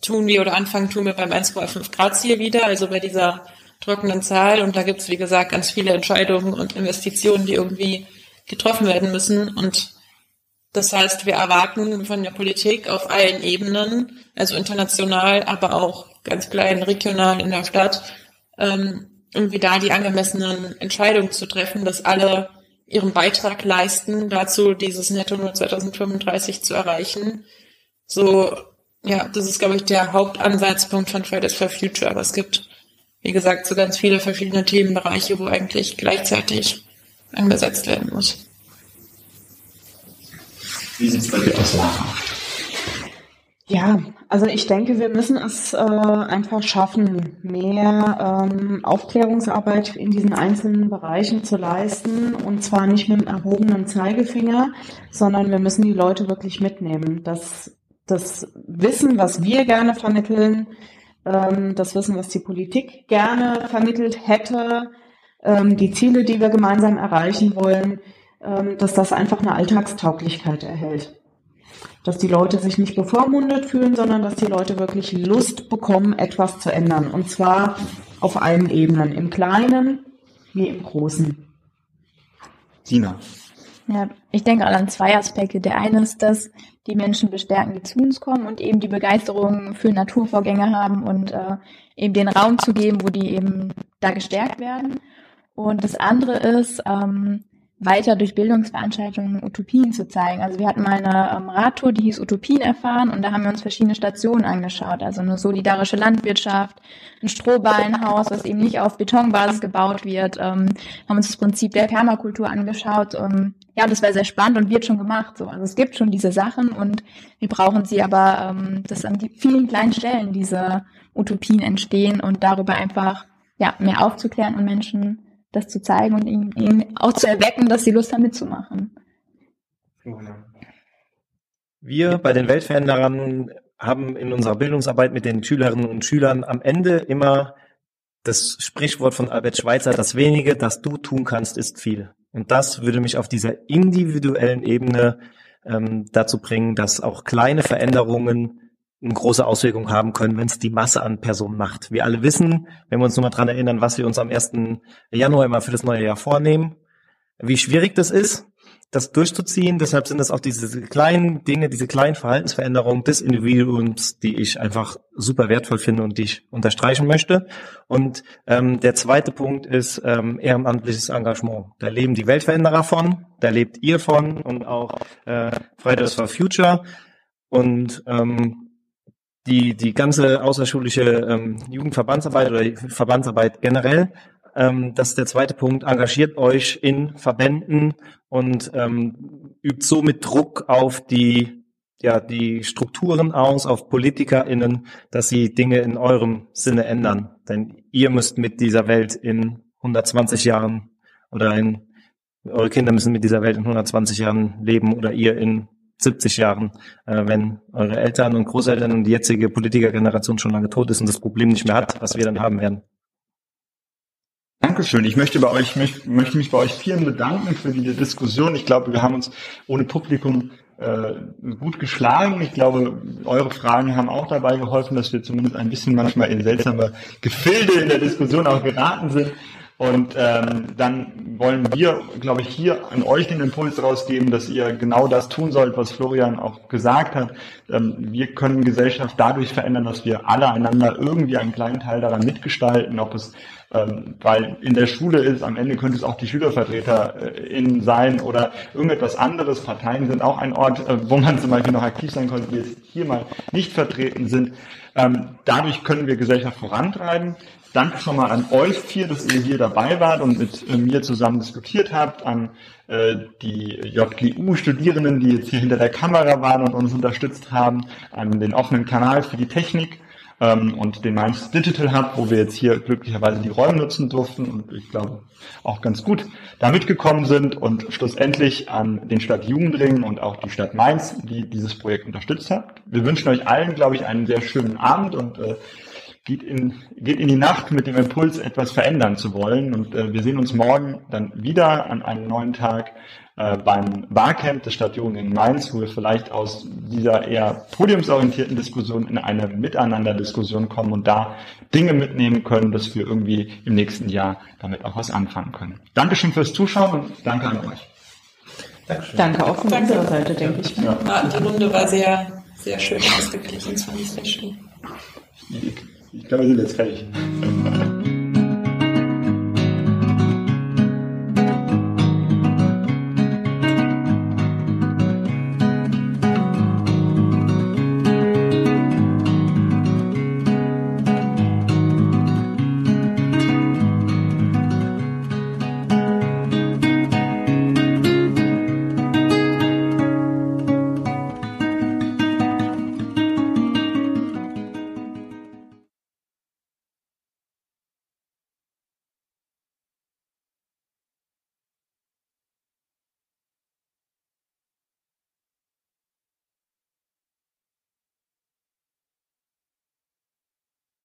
tun wir oder anfangen tun wir beim 1,5 Grad Ziel wieder, also bei dieser trockenen Zahl. Und da gibt es, wie gesagt, ganz viele Entscheidungen und Investitionen, die irgendwie getroffen werden müssen. Und das heißt, wir erwarten von der Politik auf allen Ebenen, also international, aber auch ganz klein regional in der Stadt, ähm, irgendwie da die angemessenen Entscheidungen zu treffen, dass alle ihren Beitrag leisten, dazu dieses Netto nur 2035 zu erreichen. So, ja, das ist, glaube ich, der Hauptansatzpunkt von Fridays for Future. Aber es gibt wie gesagt, so ganz viele verschiedene Themenbereiche, wo eigentlich gleichzeitig angesetzt werden muss. Wie sieht es bei dir aus? Ja, also ich denke, wir müssen es äh, einfach schaffen, mehr ähm, Aufklärungsarbeit in diesen einzelnen Bereichen zu leisten und zwar nicht mit dem erhobenen Zeigefinger, sondern wir müssen die Leute wirklich mitnehmen. Das, das Wissen, was wir gerne vermitteln, ähm, das Wissen, was die Politik gerne vermittelt hätte, ähm, die Ziele, die wir gemeinsam erreichen wollen, ähm, dass das einfach eine Alltagstauglichkeit erhält. Dass die Leute sich nicht bevormundet fühlen, sondern dass die Leute wirklich Lust bekommen, etwas zu ändern. Und zwar auf allen Ebenen, im Kleinen wie im Großen. Sina. Ja, ich denke an zwei Aspekte. Der eine ist, dass die Menschen bestärken, die zu uns kommen und eben die Begeisterung für Naturvorgänge haben und äh, eben den Raum zu geben, wo die eben da gestärkt werden. Und das andere ist, ähm, weiter durch Bildungsveranstaltungen Utopien zu zeigen. Also wir hatten mal eine ähm, Radtour, die hieß Utopien erfahren und da haben wir uns verschiedene Stationen angeschaut. Also eine solidarische Landwirtschaft, ein Strohballenhaus, was eben nicht auf Betonbasis gebaut wird, ähm, haben uns das Prinzip der Permakultur angeschaut. Ähm, ja, das war sehr spannend und wird schon gemacht. So. Also es gibt schon diese Sachen und wir brauchen sie aber, ähm, dass an vielen kleinen Stellen diese Utopien entstehen und darüber einfach ja mehr aufzuklären und Menschen das zu zeigen und ihnen, ihnen auch zu erwecken, dass sie Lust haben mitzumachen. Wir bei den Weltveränderern haben in unserer Bildungsarbeit mit den Schülerinnen und Schülern am Ende immer das Sprichwort von Albert Schweitzer, das wenige, das du tun kannst, ist viel. Und das würde mich auf dieser individuellen Ebene ähm, dazu bringen, dass auch kleine Veränderungen eine große Auswirkung haben können, wenn es die Masse an Personen macht. Wir alle wissen, wenn wir uns nochmal dran erinnern, was wir uns am 1. Januar immer für das neue Jahr vornehmen, wie schwierig das ist, das durchzuziehen. Deshalb sind es auch diese kleinen Dinge, diese kleinen Verhaltensveränderungen des Individuums, die ich einfach super wertvoll finde und die ich unterstreichen möchte. Und ähm, der zweite Punkt ist ähm, ehrenamtliches Engagement. Da leben die Weltveränderer von, da lebt ihr von und auch äh, Fridays for Future. Und ähm, die, die ganze außerschulische ähm, Jugendverbandsarbeit oder Verbandsarbeit generell ähm, das ist der zweite Punkt. Engagiert euch in Verbänden und ähm, übt somit Druck auf die ja die Strukturen aus, auf PolitikerInnen, dass sie Dinge in eurem Sinne ändern. Denn ihr müsst mit dieser Welt in 120 Jahren oder in eure Kinder müssen mit dieser Welt in 120 Jahren leben oder ihr in 70 Jahren, äh, wenn eure Eltern und Großeltern und die jetzige Politikergeneration schon lange tot ist und das Problem nicht mehr hat, was wir dann haben werden. Dankeschön. Ich möchte bei euch, möchte, möchte mich bei euch vielen bedanken für die Diskussion. Ich glaube, wir haben uns ohne Publikum äh, gut geschlagen. Ich glaube, eure Fragen haben auch dabei geholfen, dass wir zumindest ein bisschen manchmal in seltsame Gefilde in der Diskussion auch geraten sind. Und ähm, dann wollen wir, glaube ich, hier an euch den Impuls rausgeben, dass ihr genau das tun sollt, was Florian auch gesagt hat. Ähm, wir können Gesellschaft dadurch verändern, dass wir alle einander irgendwie einen kleinen Teil daran mitgestalten, ob es ähm, weil in der Schule ist, am Ende könnte es auch die SchülervertreterInnen sein oder irgendetwas anderes. Parteien sind auch ein Ort, äh, wo man zum Beispiel noch aktiv sein konnte, die jetzt hier mal nicht vertreten sind. Ähm, dadurch können wir Gesellschaft vorantreiben. Danke schon mal an euch vier, dass ihr hier dabei wart und mit äh, mir zusammen diskutiert habt, an äh, die JGU-Studierenden, die jetzt hier hinter der Kamera waren und uns unterstützt haben, an den offenen Kanal für die Technik ähm, und den Mainz Digital Hub, wo wir jetzt hier glücklicherweise die Räume nutzen durften und ich glaube auch ganz gut da mitgekommen sind und schlussendlich an den Stadtjugendring und auch die Stadt Mainz, die dieses Projekt unterstützt hat. Wir wünschen euch allen, glaube ich, einen sehr schönen Abend und äh, geht in, geht in die Nacht mit dem Impuls, etwas verändern zu wollen. Und äh, wir sehen uns morgen dann wieder an einem neuen Tag äh, beim Barcamp des Stadtjugend in Mainz, wo wir vielleicht aus dieser eher podiumsorientierten Diskussion in eine Miteinander-Diskussion kommen und da Dinge mitnehmen können, dass wir irgendwie im nächsten Jahr damit auch was anfangen können. Dankeschön fürs Zuschauen und danke an euch. Dankeschön. Danke auch von danke. unserer Seite, denke ich. Ja. Die Runde war sehr, sehr schön ausgeglichen. Das fand ich sehr schön. Ich glaube, wir sind jetzt fertig.